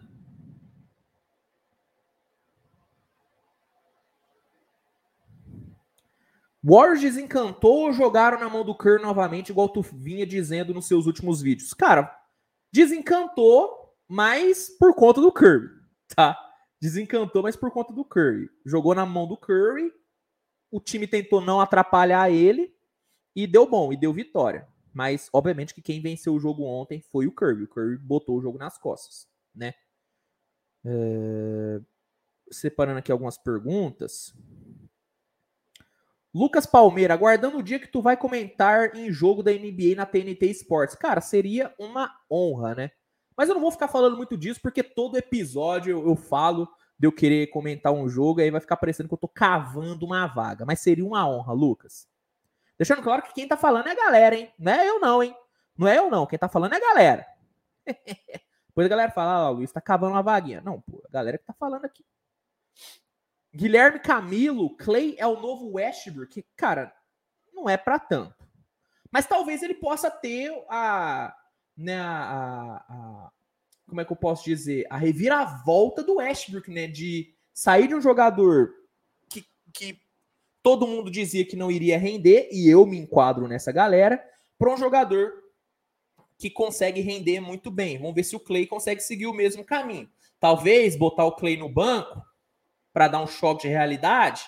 Speaker 1: Warriors desencantou ou jogaram na mão do Kerr novamente, igual tu vinha dizendo nos seus últimos vídeos? Cara, desencantou, mas por conta do Curry, tá? Desencantou, mas por conta do Curry. Jogou na mão do Curry, o time tentou não atrapalhar ele e deu bom, e deu vitória. Mas, obviamente, que quem venceu o jogo ontem foi o Curry. O Curry botou o jogo nas costas, né? É... Separando aqui algumas perguntas. Lucas Palmeira, aguardando o dia que tu vai comentar em jogo da NBA na TNT Sports. Cara, seria uma honra, né? Mas eu não vou ficar falando muito disso, porque todo episódio eu, eu falo de eu querer comentar um jogo, aí vai ficar parecendo que eu tô cavando uma vaga. Mas seria uma honra, Lucas. Deixando claro que quem tá falando é a galera, hein? Não é eu não, hein? Não é eu não, quem tá falando é a galera. Depois a galera fala, ah, o Luiz tá cavando uma vaguinha. Não, pô, a galera que tá falando aqui. Guilherme Camilo, Clay é o novo Westbrook. Cara, não é para tanto. Mas talvez ele possa ter a, né, a, a, como é que eu posso dizer, a reviravolta do Westbrook, né, de sair de um jogador que, que todo mundo dizia que não iria render e eu me enquadro nessa galera, para um jogador que consegue render muito bem. Vamos ver se o Clay consegue seguir o mesmo caminho. Talvez botar o Clay no banco para dar um choque de realidade,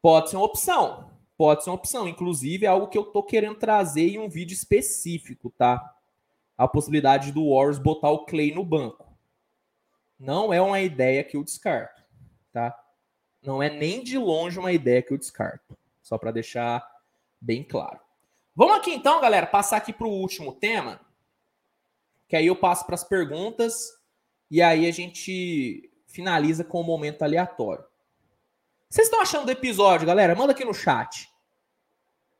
Speaker 1: pode ser uma opção. Pode ser uma opção. Inclusive, é algo que eu tô querendo trazer em um vídeo específico, tá? A possibilidade do Warriors botar o Clay no banco. Não é uma ideia que eu descarto, tá? Não é nem de longe uma ideia que eu descarto. Só para deixar bem claro. Vamos aqui então, galera, passar aqui para o último tema. Que aí eu passo para as perguntas e aí a gente finaliza com um momento aleatório. Vocês estão achando do episódio, galera? Manda aqui no chat.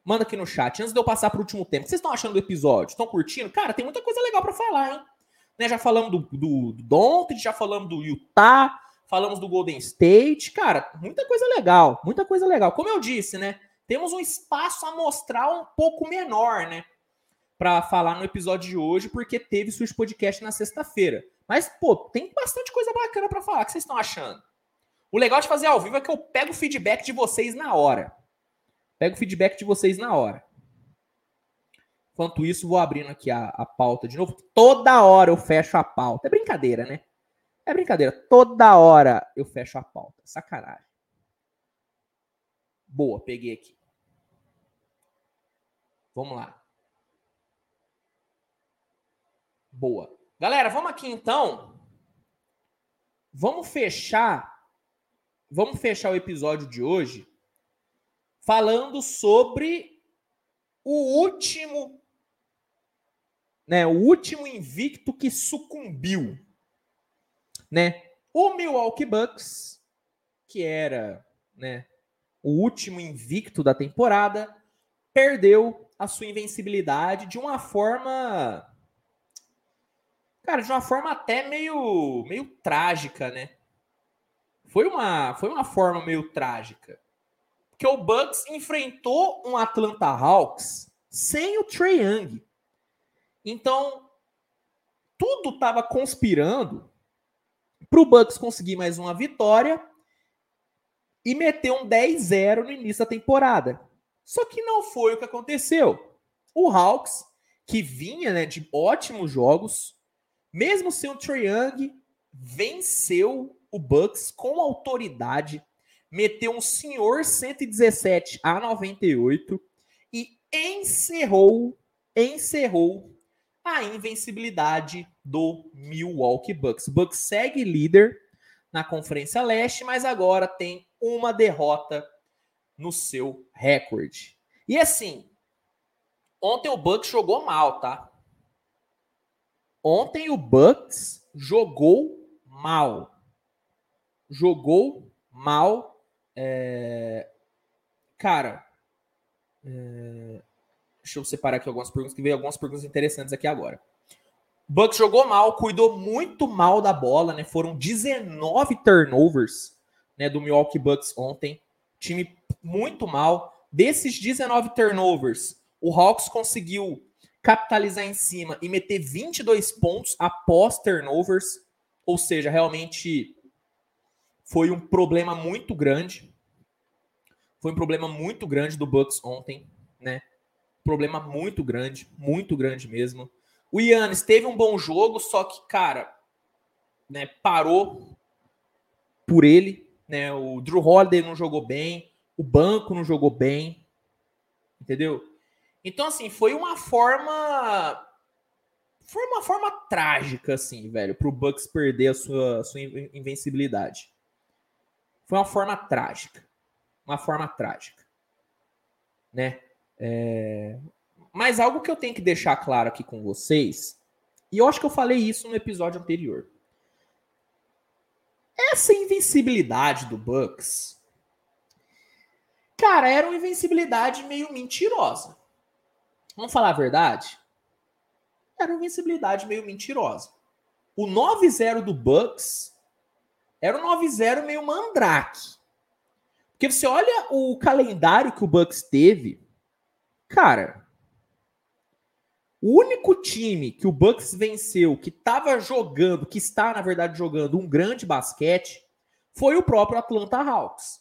Speaker 1: Manda aqui no chat, antes de eu passar para o último tempo. Vocês estão achando do episódio? Estão curtindo? Cara, tem muita coisa legal para falar, hein? Né, já falamos do, do, do Doncic, já falamos do Utah, falamos do Golden State. Cara, muita coisa legal, muita coisa legal. Como eu disse, né? Temos um espaço amostral um pouco menor, né? Para falar no episódio de hoje, porque teve Switch Podcast na sexta-feira. Mas, pô, tem bastante coisa bacana para falar. O que vocês estão achando? O legal de fazer ao vivo é que eu pego o feedback de vocês na hora. Pego o feedback de vocês na hora. Enquanto isso, vou abrindo aqui a, a pauta de novo. Toda hora eu fecho a pauta. É brincadeira, né? É brincadeira. Toda hora eu fecho a pauta. Sacanagem. Boa, peguei aqui. Vamos lá. Boa. Galera, vamos aqui então. Vamos fechar. Vamos fechar o episódio de hoje falando sobre o último né, o último invicto que sucumbiu, né? O Milwaukee Bucks, que era, né, o último invicto da temporada, perdeu a sua invencibilidade de uma forma cara, de uma forma até meio, meio trágica, né? Foi uma, foi uma forma meio trágica. Porque o Bucks enfrentou um Atlanta Hawks sem o Trae Young. Então, tudo estava conspirando para o Bucks conseguir mais uma vitória e meter um 10-0 no início da temporada. Só que não foi o que aconteceu. O Hawks, que vinha né, de ótimos jogos, mesmo sem o Trae Young, venceu o Bucks com autoridade, meteu um senhor 117 a 98 e encerrou, encerrou a invencibilidade do Milwaukee Bucks. O Bucks segue líder na Conferência Leste, mas agora tem uma derrota no seu recorde. E assim, ontem o Bucks jogou mal, tá? Ontem o Bucks jogou mal jogou mal. É... Cara, é... deixa eu separar aqui algumas perguntas, que veio algumas perguntas interessantes aqui agora. Bucks jogou mal, cuidou muito mal da bola, né? Foram 19 turnovers né, do Milwaukee Bucks ontem. Time muito mal. Desses 19 turnovers, o Hawks conseguiu capitalizar em cima e meter 22 pontos após turnovers. Ou seja, realmente foi um problema muito grande. Foi um problema muito grande do Bucks ontem, né? Problema muito grande, muito grande mesmo. O Yannis teve um bom jogo, só que, cara, né, parou por ele, né? O Drew Holiday não jogou bem, o banco não jogou bem, entendeu? Então, assim, foi uma forma. Foi uma forma trágica, assim, velho, pro Bucks perder a sua, a sua invencibilidade. Foi uma forma trágica. Uma forma trágica. Né? É... Mas algo que eu tenho que deixar claro aqui com vocês, e eu acho que eu falei isso no episódio anterior. Essa invencibilidade do Bucks, cara, era uma invencibilidade meio mentirosa. Vamos falar a verdade? Era uma invencibilidade meio mentirosa. O 9-0 do Bucks era um 9-0 meio mandrake. Porque você olha o calendário que o Bucks teve, cara, o único time que o Bucks venceu, que estava jogando, que está na verdade jogando um grande basquete, foi o próprio Atlanta Hawks.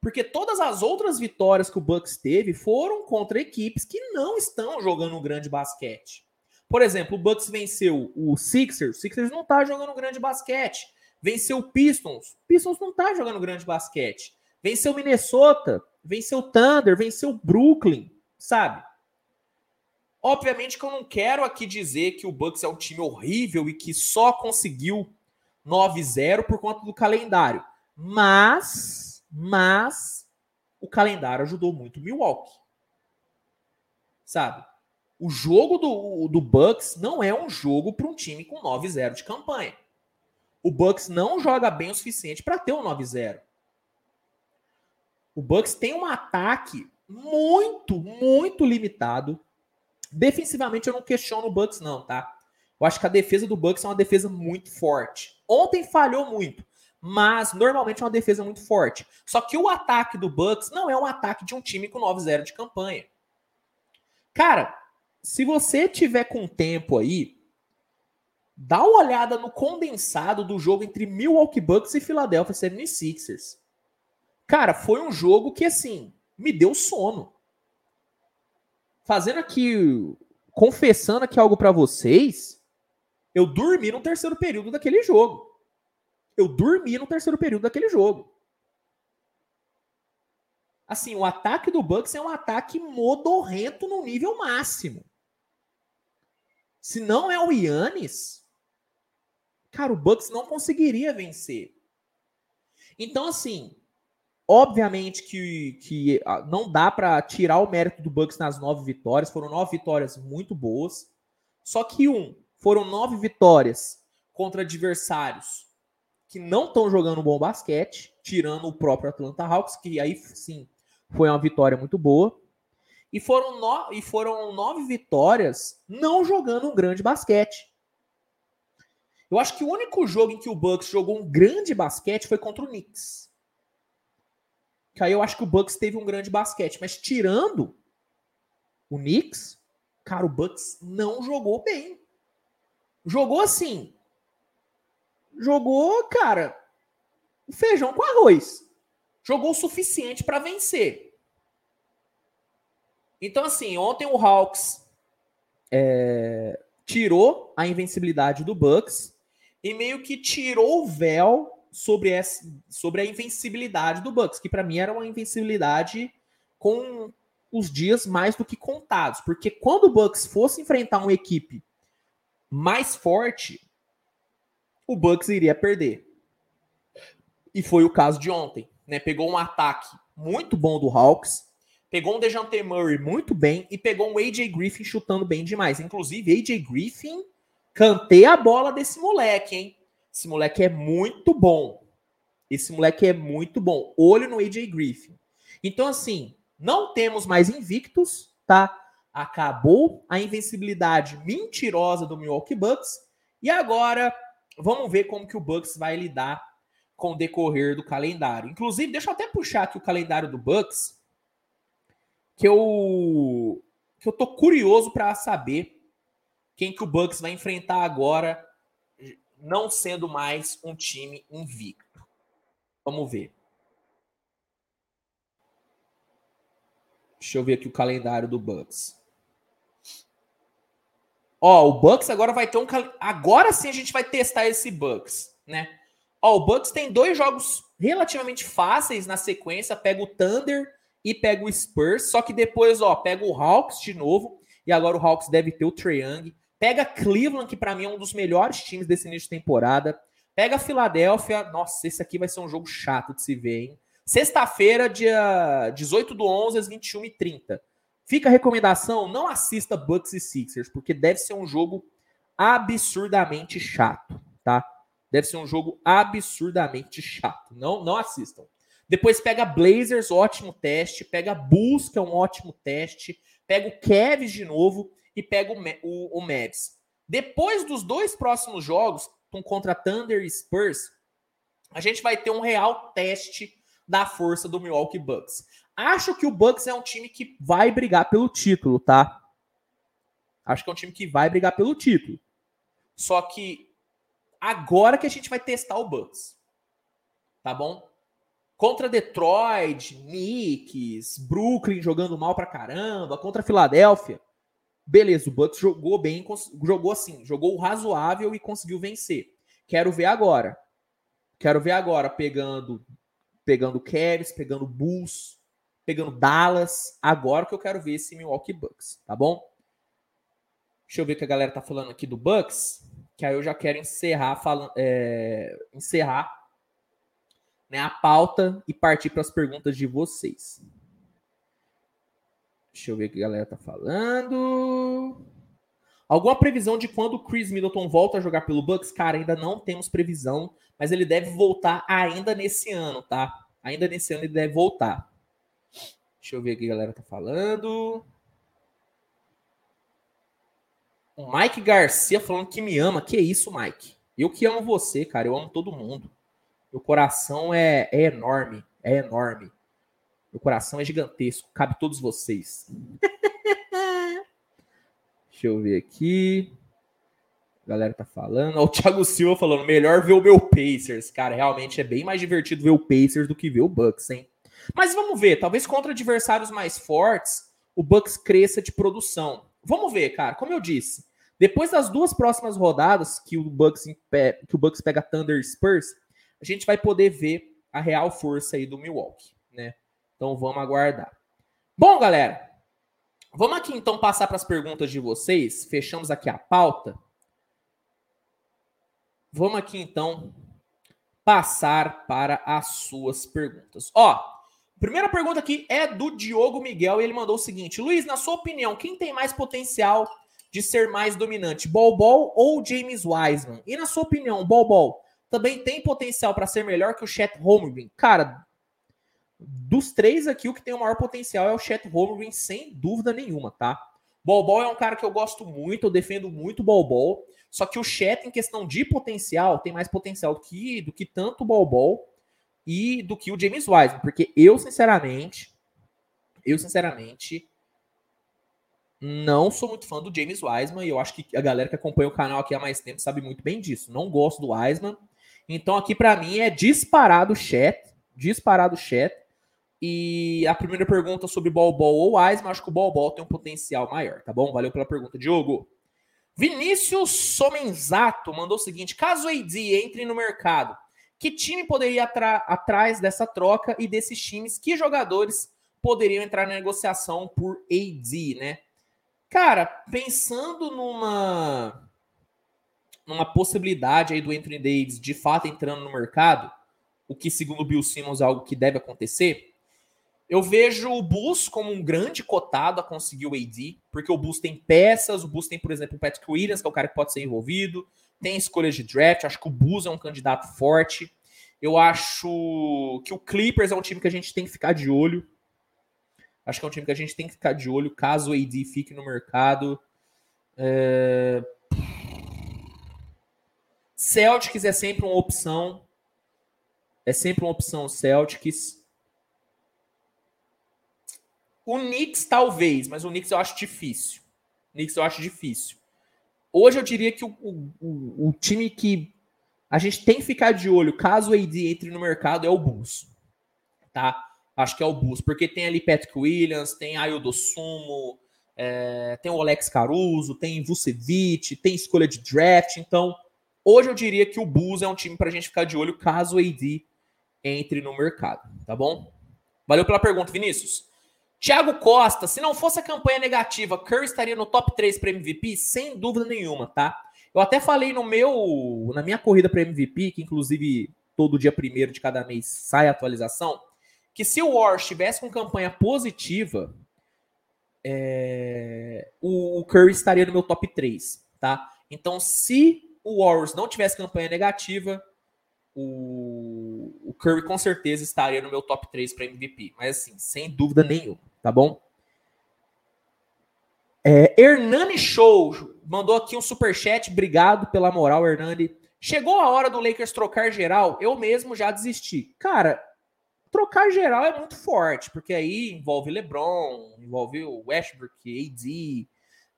Speaker 1: Porque todas as outras vitórias que o Bucks teve foram contra equipes que não estão jogando um grande basquete. Por exemplo, o Bucks venceu o Sixers, o Sixers não está jogando um grande basquete. Venceu o Pistons. O Pistons não tá jogando grande basquete. Venceu o Minnesota, venceu o Thunder, venceu o Brooklyn, sabe? Obviamente que eu não quero aqui dizer que o Bucks é um time horrível e que só conseguiu 9-0 por conta do calendário. Mas, mas o calendário ajudou muito o Milwaukee. Sabe? O jogo do, do Bucks não é um jogo para um time com 9-0 de campanha o Bucks não joga bem o suficiente para ter um 9-0. O Bucks tem um ataque muito, muito limitado. Defensivamente eu não questiono o Bucks não, tá? Eu acho que a defesa do Bucks é uma defesa muito forte. Ontem falhou muito, mas normalmente é uma defesa muito forte. Só que o ataque do Bucks não é um ataque de um time com 9-0 de campanha. Cara, se você tiver com tempo aí, Dá uma olhada no condensado do jogo entre Milwaukee Bucks e Philadelphia 76ers. Cara, foi um jogo que, assim, me deu sono. Fazendo aqui, confessando aqui algo para vocês, eu dormi no terceiro período daquele jogo. Eu dormi no terceiro período daquele jogo. Assim, o ataque do Bucks é um ataque modorrento no nível máximo. Se não é o Yannis, cara, o Bucks não conseguiria vencer. Então, assim, obviamente que, que ah, não dá para tirar o mérito do Bucks nas nove vitórias. Foram nove vitórias muito boas. Só que, um, foram nove vitórias contra adversários que não estão jogando bom basquete, tirando o próprio Atlanta Hawks, que aí sim foi uma vitória muito boa. E foram, no... e foram nove vitórias não jogando um grande basquete. Eu acho que o único jogo em que o Bucks jogou um grande basquete foi contra o Knicks. Que aí eu acho que o Bucks teve um grande basquete, mas tirando o Knicks, cara, o Bucks não jogou bem. Jogou assim. Jogou, cara, feijão com arroz. Jogou o suficiente para vencer. Então, assim, ontem o Hawks é, tirou a invencibilidade do Bucks e meio que tirou o véu sobre, essa, sobre a invencibilidade do Bucks, que para mim era uma invencibilidade com os dias mais do que contados, porque quando o Bucks fosse enfrentar uma equipe mais forte, o Bucks iria perder. E foi o caso de ontem, né? Pegou um ataque muito bom do Hawks, pegou um Dejante Murray muito bem e pegou um AJ Griffin chutando bem demais. Inclusive, AJ Griffin, cantei a bola desse moleque, hein? Esse moleque é muito bom. Esse moleque é muito bom. Olho no AJ Griffin. Então, assim, não temos mais invictos, tá? Acabou a invencibilidade mentirosa do Milwaukee Bucks. E agora, vamos ver como que o Bucks vai lidar com o decorrer do calendário. Inclusive, deixa eu até puxar aqui o calendário do Bucks, que eu que eu tô curioso para saber quem que o Bucks vai enfrentar agora não sendo mais um time invicto. Vamos ver. Deixa eu ver aqui o calendário do Bucks. Ó, o Bucks agora vai ter um agora sim a gente vai testar esse Bucks, né? Ó, o Bucks tem dois jogos relativamente fáceis na sequência, pega o Thunder e pega o Spurs, só que depois, ó, pega o Hawks de novo, e agora o Hawks deve ter o Trae Young, Pega Cleveland, que para mim é um dos melhores times desse início de temporada. Pega Filadélfia. Nossa, esse aqui vai ser um jogo chato de se ver, hein? Sexta-feira, dia 18 do 11 às 21h30. Fica a recomendação, não assista Bucks e Sixers, porque deve ser um jogo absurdamente chato, tá? Deve ser um jogo absurdamente chato. Não, não assistam. Depois pega Blazers, ótimo teste. Pega Bulls, que é um ótimo teste. Pega o Cavs de novo e pega o, o, o Mavs. Depois dos dois próximos jogos, contra Thunder e Spurs, a gente vai ter um real teste da força do Milwaukee Bucks. Acho que o Bucks é um time que vai brigar pelo título, tá? Acho que é um time que vai brigar pelo título. Só que agora que a gente vai testar o Bucks. Tá bom? Contra Detroit, Knicks, Brooklyn jogando mal pra caramba, contra Filadélfia. Beleza, o Bucks jogou bem, jogou assim, jogou razoável e conseguiu vencer. Quero ver agora. Quero ver agora pegando pegando Cavs, pegando Bulls, pegando Dallas. Agora que eu quero ver esse Milwaukee Bucks, tá bom? Deixa eu ver o que a galera tá falando aqui do Bucks, que aí eu já quero encerrar falando, é, encerrar né, a pauta e partir para as perguntas de vocês. Deixa eu ver o que a galera tá falando. Alguma previsão de quando o Chris Middleton volta a jogar pelo Bucks? Cara, ainda não temos previsão, mas ele deve voltar ainda nesse ano, tá? Ainda nesse ano ele deve voltar. Deixa eu ver o que a galera tá falando. O Mike Garcia falando que me ama. Que isso, Mike? Eu que amo você, cara. Eu amo todo mundo. Meu coração é, é enorme. É enorme. Meu coração é gigantesco, cabe todos vocês. Deixa eu ver aqui. A galera tá falando. Ó, o Thiago Silva falando, melhor ver o meu Pacers. Cara, realmente é bem mais divertido ver o Pacers do que ver o Bucks, hein? Mas vamos ver, talvez contra adversários mais fortes, o Bucks cresça de produção. Vamos ver, cara. Como eu disse, depois das duas próximas rodadas que o Bucks, que o Bucks pega Thunder Spurs, a gente vai poder ver a real força aí do Milwaukee? Então vamos aguardar. Bom, galera, vamos aqui então passar para as perguntas de vocês. Fechamos aqui a pauta. Vamos aqui então passar para as suas perguntas. Ó, primeira pergunta aqui é do Diogo Miguel e ele mandou o seguinte: Luiz, na sua opinião, quem tem mais potencial de ser mais dominante, Bol ou James Wiseman? E na sua opinião, Bol também tem potencial para ser melhor que o Chet Holmgren? Cara, dos três aqui, o que tem o maior potencial é o Chet Holmgren, sem dúvida nenhuma, tá? Bol é um cara que eu gosto muito, eu defendo muito Bol Bol. Só que o Chet, em questão de potencial, tem mais potencial do que, do que tanto o Bol e do que o James Wiseman. Porque eu, sinceramente, eu, sinceramente, não sou muito fã do James Wiseman. E eu acho que a galera que acompanha o canal aqui há mais tempo sabe muito bem disso. Não gosto do Wiseman. Então aqui para mim é disparado o Chet. Disparado o Chet. E a primeira pergunta sobre Bol Bol ou Wiseman, acho que o Bol tem um potencial maior, tá bom? Valeu pela pergunta, Diogo. Vinícius Somenzato mandou o seguinte: caso o AD entre no mercado, que time poderia atrás dessa troca e desses times, que jogadores poderiam entrar na negociação por AD, né? Cara, pensando numa numa possibilidade aí do Anthony Davis de fato entrando no mercado, o que segundo o Bill Simmons é algo que deve acontecer, eu vejo o Bulls como um grande cotado a conseguir o AD, porque o Bulls tem peças, o Bulls tem, por exemplo, o Patrick Williams, que é o cara que pode ser envolvido, tem escolhas de draft, acho que o Bulls é um candidato forte. Eu acho que o Clippers é um time que a gente tem que ficar de olho. Acho que é um time que a gente tem que ficar de olho caso o AD fique no mercado. É... Celtics é sempre uma opção. É sempre uma opção Celtics. O Knicks, talvez, mas o Knicks eu acho difícil. O Knicks eu acho difícil. Hoje eu diria que o, o, o time que a gente tem que ficar de olho, caso o AD entre no mercado, é o Bulls. Tá? Acho que é o Bulls, porque tem ali Patrick Williams, tem Aildo Sumo, é, tem o Alex Caruso, tem Vucevic, tem escolha de draft. Então, hoje eu diria que o Bulls é um time para a gente ficar de olho caso o AD entre no mercado, tá bom? Valeu pela pergunta, Vinícius. Thiago Costa, se não fosse a campanha negativa, Curry estaria no top 3 para MVP? Sem dúvida nenhuma, tá? Eu até falei no meu, na minha corrida para MVP, que inclusive todo dia primeiro de cada mês sai a atualização, que se o Warriors tivesse com campanha positiva, é, o, o Curry estaria no meu top 3, tá? Então, se o Warriors não tivesse campanha negativa, o, o Curry com certeza estaria no meu top 3 para MVP. Mas assim, sem dúvida nenhuma tá bom? É, Hernani Show mandou aqui um super chat. Obrigado pela moral, Hernani. Chegou a hora do Lakers trocar geral. Eu mesmo já desisti. Cara, trocar geral é muito forte, porque aí envolve LeBron, envolve o Westbrook, AD,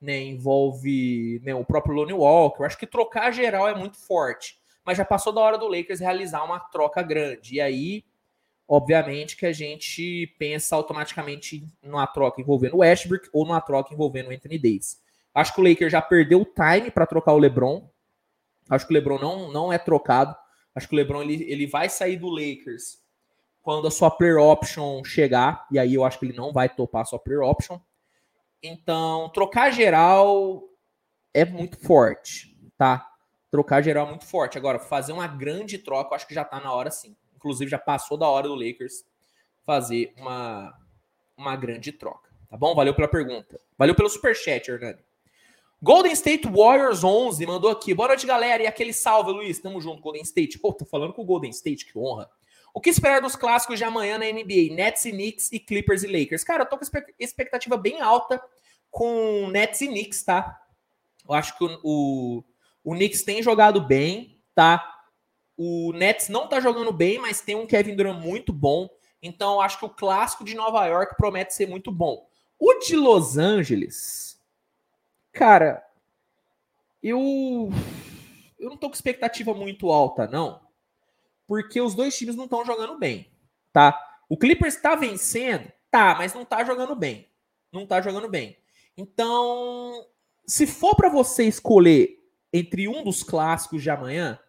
Speaker 1: né, envolve né, o próprio Lonnie Walker. Eu acho que trocar geral é muito forte. Mas já passou da hora do Lakers realizar uma troca grande. E aí obviamente que a gente pensa automaticamente numa troca envolvendo o Westbrook ou numa troca envolvendo o Anthony Davis. Acho que o Lakers já perdeu o time para trocar o LeBron. Acho que o LeBron não, não é trocado. Acho que o LeBron ele, ele vai sair do Lakers quando a sua player option chegar, e aí eu acho que ele não vai topar a sua player option. Então, trocar geral é muito forte, tá? Trocar geral é muito forte. Agora, fazer uma grande troca, eu acho que já tá na hora sim. Inclusive, já passou da hora do Lakers fazer uma, uma grande troca. Tá bom? Valeu pela pergunta. Valeu pelo superchat, Hernani. Golden State Warriors 11 mandou aqui. Boa noite, galera. E aquele salve, Luiz. Tamo junto, Golden State. Pô, tô falando com o Golden State, que honra. O que esperar dos clássicos de amanhã na NBA? Nets e Knicks e Clippers e Lakers. Cara, eu tô com expectativa bem alta com Nets e Knicks, tá? Eu acho que o, o, o Knicks tem jogado bem, tá? O Nets não tá jogando bem, mas tem um Kevin Durant muito bom. Então, acho que o clássico de Nova York promete ser muito bom. O de Los Angeles, cara, eu eu não tô com expectativa muito alta, não, porque os dois times não estão jogando bem, tá? O Clippers tá vencendo, tá, mas não tá jogando bem. Não tá jogando bem. Então, se for para você escolher entre um dos clássicos de amanhã,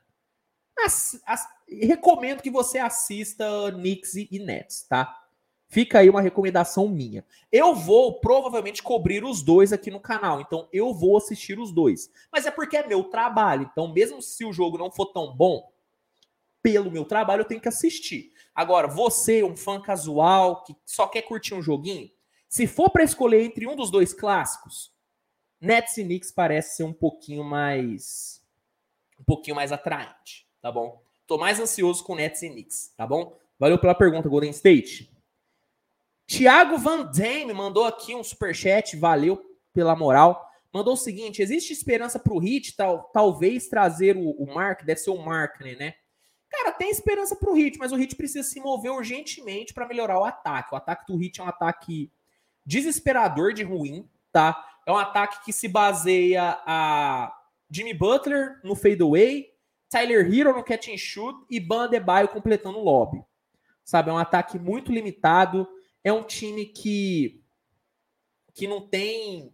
Speaker 1: As, as, recomendo que você assista Knicks e, Nets, tá? Fica aí uma recomendação minha. Eu vou provavelmente cobrir os dois aqui no canal, então eu vou assistir os dois. Mas é porque é meu trabalho, então mesmo se o jogo não for tão bom, pelo meu trabalho eu tenho que assistir. Agora, você, um fã casual que só quer curtir um joguinho, se for para escolher entre um dos dois clássicos, Nets e Knicks parece ser um pouquinho mais um pouquinho mais atraente tá bom? Tô mais ansioso com Nets e Knicks, tá bom? Valeu pela pergunta, Golden State. Thiago Van Damme mandou aqui um super chat, valeu pela moral. Mandou o seguinte: existe esperança para o Hit, tal, talvez trazer o, o Mark, deve ser o Mark, né? Cara, tem esperança para o Hit, mas o Hit precisa se mover urgentemente para melhorar o ataque. O ataque do Hit é um ataque desesperador de ruim, tá? É um ataque que se baseia a Jimmy Butler no fadeaway, Tyler Hero no catch and shoot e Ban Adebayo completando o lobby. Sabe, é um ataque muito limitado, é um time que que não tem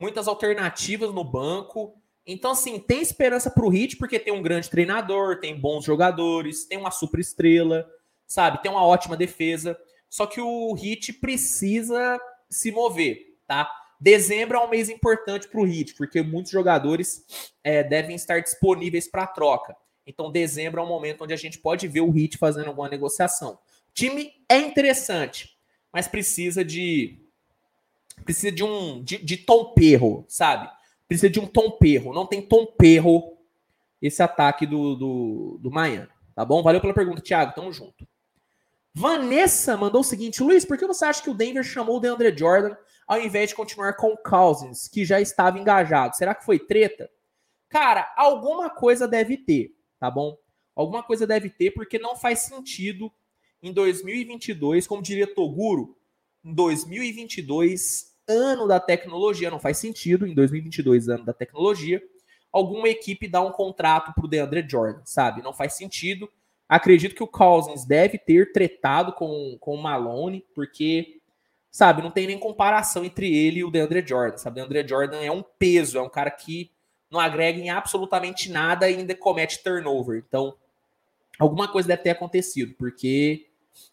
Speaker 1: muitas alternativas no banco. Então, assim, tem esperança para o Hit, porque tem um grande treinador, tem bons jogadores, tem uma super estrela, sabe? Tem uma ótima defesa. Só que o Hit precisa se mover, tá? Dezembro é um mês importante para o Hit, porque muitos jogadores é, devem estar disponíveis para troca. Então, dezembro é um momento onde a gente pode ver o Hit fazendo alguma negociação. O time é interessante, mas precisa de precisa de um de, de tom perro, sabe? precisa de um tom perro. Não tem tom perro esse ataque do, do, do Miami. Tá bom? Valeu pela pergunta, Thiago. Tamo junto. Vanessa mandou o seguinte: Luiz, por que você acha que o Denver chamou o DeAndre Jordan ao invés de continuar com o Cousins, que já estava engajado? Será que foi treta? Cara, alguma coisa deve ter, tá bom? Alguma coisa deve ter, porque não faz sentido em 2022, como diria Toguro, em 2022 ano da tecnologia, não faz sentido, em 2022, ano da tecnologia, alguma equipe dar um contrato para o DeAndre Jordan, sabe? Não faz sentido. Acredito que o Cousins deve ter tretado com, com o Malone, porque, sabe, não tem nem comparação entre ele e o DeAndre Jordan, sabe? DeAndre Jordan é um peso, é um cara que não agrega em absolutamente nada e ainda comete turnover. Então, alguma coisa deve ter acontecido, porque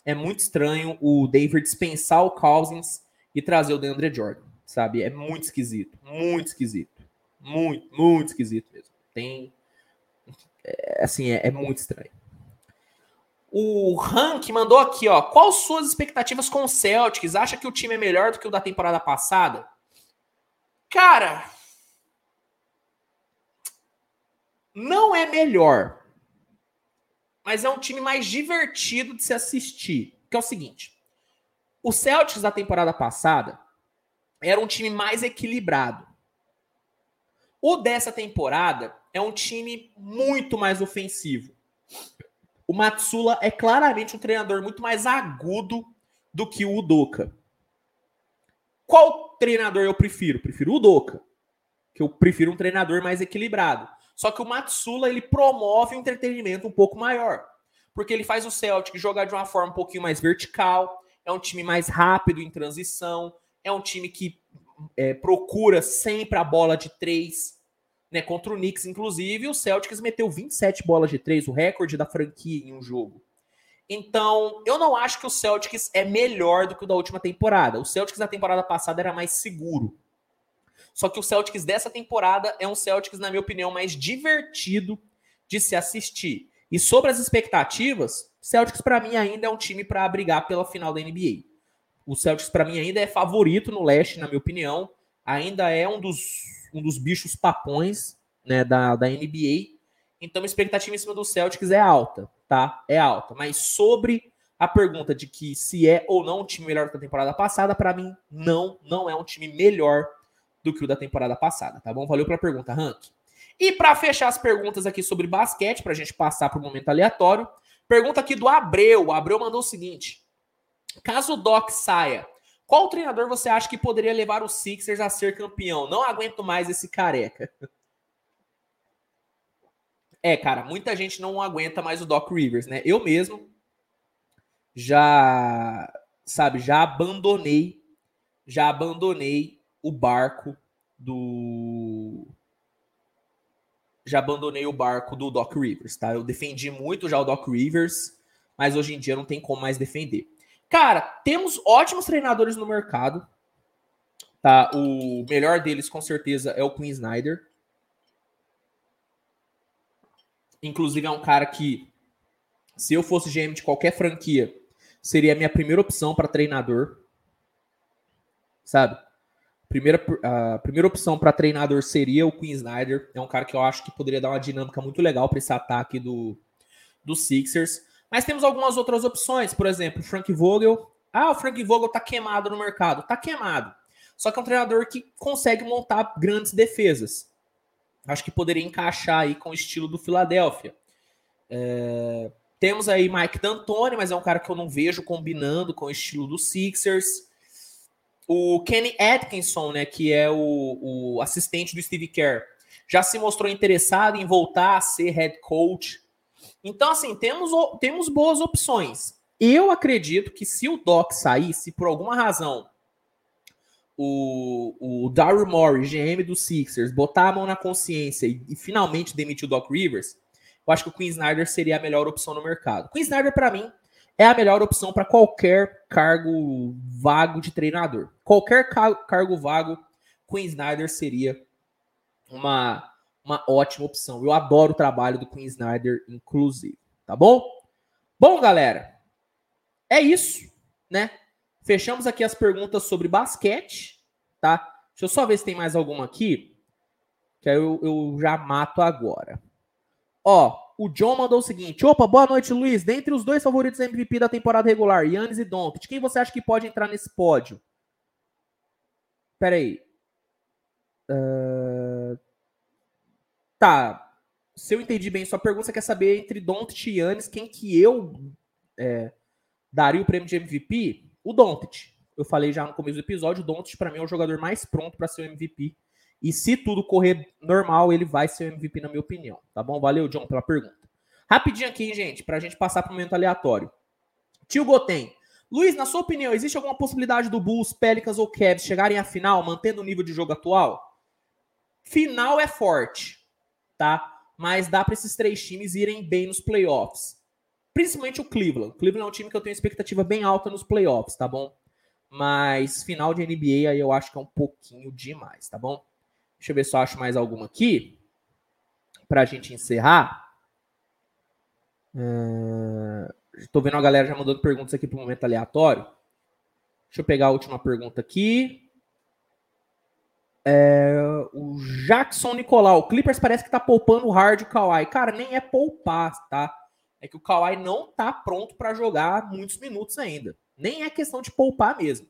Speaker 1: é muito estranho o David dispensar o Cousins e trazer o DeAndre Jordan, sabe? É muito esquisito, muito esquisito. Muito, muito esquisito mesmo. Tem. É, assim, é, é, muito estranho. O Rank mandou aqui, ó. Quais suas expectativas com o Celtics? Acha que o time é melhor do que o da temporada passada? Cara. Não é melhor. Mas é um time mais divertido de se assistir. Que é o seguinte: o Celtics da temporada passada era um time mais equilibrado. O dessa temporada é um time muito mais ofensivo. O Matsula é claramente um treinador muito mais agudo do que o Udoka. Qual treinador eu prefiro? Prefiro o Udoka, que eu prefiro um treinador mais equilibrado. Só que o Matsula ele promove um entretenimento um pouco maior, porque ele faz o Celtic jogar de uma forma um pouquinho mais vertical, é um time mais rápido em transição, é um time que é, procura sempre a bola de três, né? Contra o Knicks, inclusive, o Celtics meteu 27 bolas de três, o recorde da franquia em um jogo. Então, eu não acho que o Celtics é melhor do que o da última temporada. O Celtics da temporada passada era mais seguro. Só que o Celtics dessa temporada é um Celtics, na minha opinião, mais divertido de se assistir. E sobre as expectativas, Celtics para mim ainda é um time para brigar pela final da NBA. O Celtics para mim ainda é favorito no leste, na minha opinião. Ainda é um dos, um dos bichos papões né, da, da NBA. Então a expectativa em cima do Celtics é alta, tá? É alta. Mas sobre a pergunta de que se é ou não um time melhor que a temporada passada, para mim não, não é um time melhor do que o da temporada passada, tá bom? Valeu pela pergunta, Rank. E para fechar as perguntas aqui sobre basquete, para a gente passar para momento aleatório, Pergunta aqui do Abreu. O Abreu mandou o seguinte: caso o Doc saia, qual treinador você acha que poderia levar os Sixers a ser campeão? Não aguento mais esse careca. É, cara, muita gente não aguenta mais o Doc Rivers, né? Eu mesmo já, sabe, já abandonei, já abandonei o barco do já abandonei o barco do Doc Rivers, tá? Eu defendi muito já o Doc Rivers, mas hoje em dia não tem como mais defender. Cara, temos ótimos treinadores no mercado, tá? O melhor deles, com certeza, é o Queen Snyder. Inclusive, é um cara que, se eu fosse GM de qualquer franquia, seria a minha primeira opção para treinador, sabe? Primeira, a primeira opção para treinador seria o Queen Snyder. É um cara que eu acho que poderia dar uma dinâmica muito legal para esse ataque do, do Sixers. Mas temos algumas outras opções. Por exemplo, Frank Vogel. Ah, o Frank Vogel tá queimado no mercado. Tá queimado. Só que é um treinador que consegue montar grandes defesas. Acho que poderia encaixar aí com o estilo do Philadelphia. É... Temos aí Mike D'Antoni, mas é um cara que eu não vejo combinando com o estilo do Sixers. O Kenny Atkinson, né, que é o, o assistente do Steve Kerr, já se mostrou interessado em voltar a ser head coach. Então, assim, temos, temos boas opções. Eu acredito que se o Doc sair, se por alguma razão o, o Daryl Morey, GM do Sixers, botar a mão na consciência e, e finalmente demitir o Doc Rivers, eu acho que o Queen Snyder seria a melhor opção no mercado. Queen Snyder, para mim, é a melhor opção para qualquer cargo vago de treinador. Qualquer cargo vago, Queen Snyder seria uma, uma ótima opção. Eu adoro o trabalho do Queen Snyder, inclusive. Tá bom? Bom, galera, é isso, né? Fechamos aqui as perguntas sobre basquete, tá? Deixa eu só ver se tem mais alguma aqui, que aí eu, eu já mato agora. Ó, o John mandou o seguinte: opa, boa noite, Luiz. Dentre os dois favoritos MVP da temporada regular, Yannis e Doncic, quem você acha que pode entrar nesse pódio? Pera aí. Uh... Tá. Se eu entendi bem sua pergunta, você quer saber entre Doncic e Yannis, quem que eu é, daria o prêmio de MVP? O Doncic. Eu falei já no começo do episódio, o Doncic para mim é o jogador mais pronto para ser o MVP e se tudo correr normal, ele vai ser o MVP, na minha opinião. Tá bom? Valeu, John, pela pergunta. Rapidinho aqui, gente, pra gente passar pro momento aleatório. Tio Goten. Luiz, na sua opinião, existe alguma possibilidade do Bulls, Pelicans ou Cavs chegarem à final, mantendo o nível de jogo atual? Final é forte, tá? Mas dá para esses três times irem bem nos playoffs. Principalmente o Cleveland. O Cleveland é um time que eu tenho expectativa bem alta nos playoffs, tá bom? Mas final de NBA aí eu acho que é um pouquinho demais, tá bom? Deixa eu ver se eu acho mais alguma aqui. Para a gente encerrar. Estou uh, vendo a galera já mandando perguntas aqui para o momento aleatório. Deixa eu pegar a última pergunta aqui. É, o Jackson Nicolau. O Clippers parece que tá poupando o hard o Kawhi. Cara, nem é poupar, tá? É que o Kawhi não tá pronto para jogar muitos minutos ainda. Nem é questão de poupar mesmo.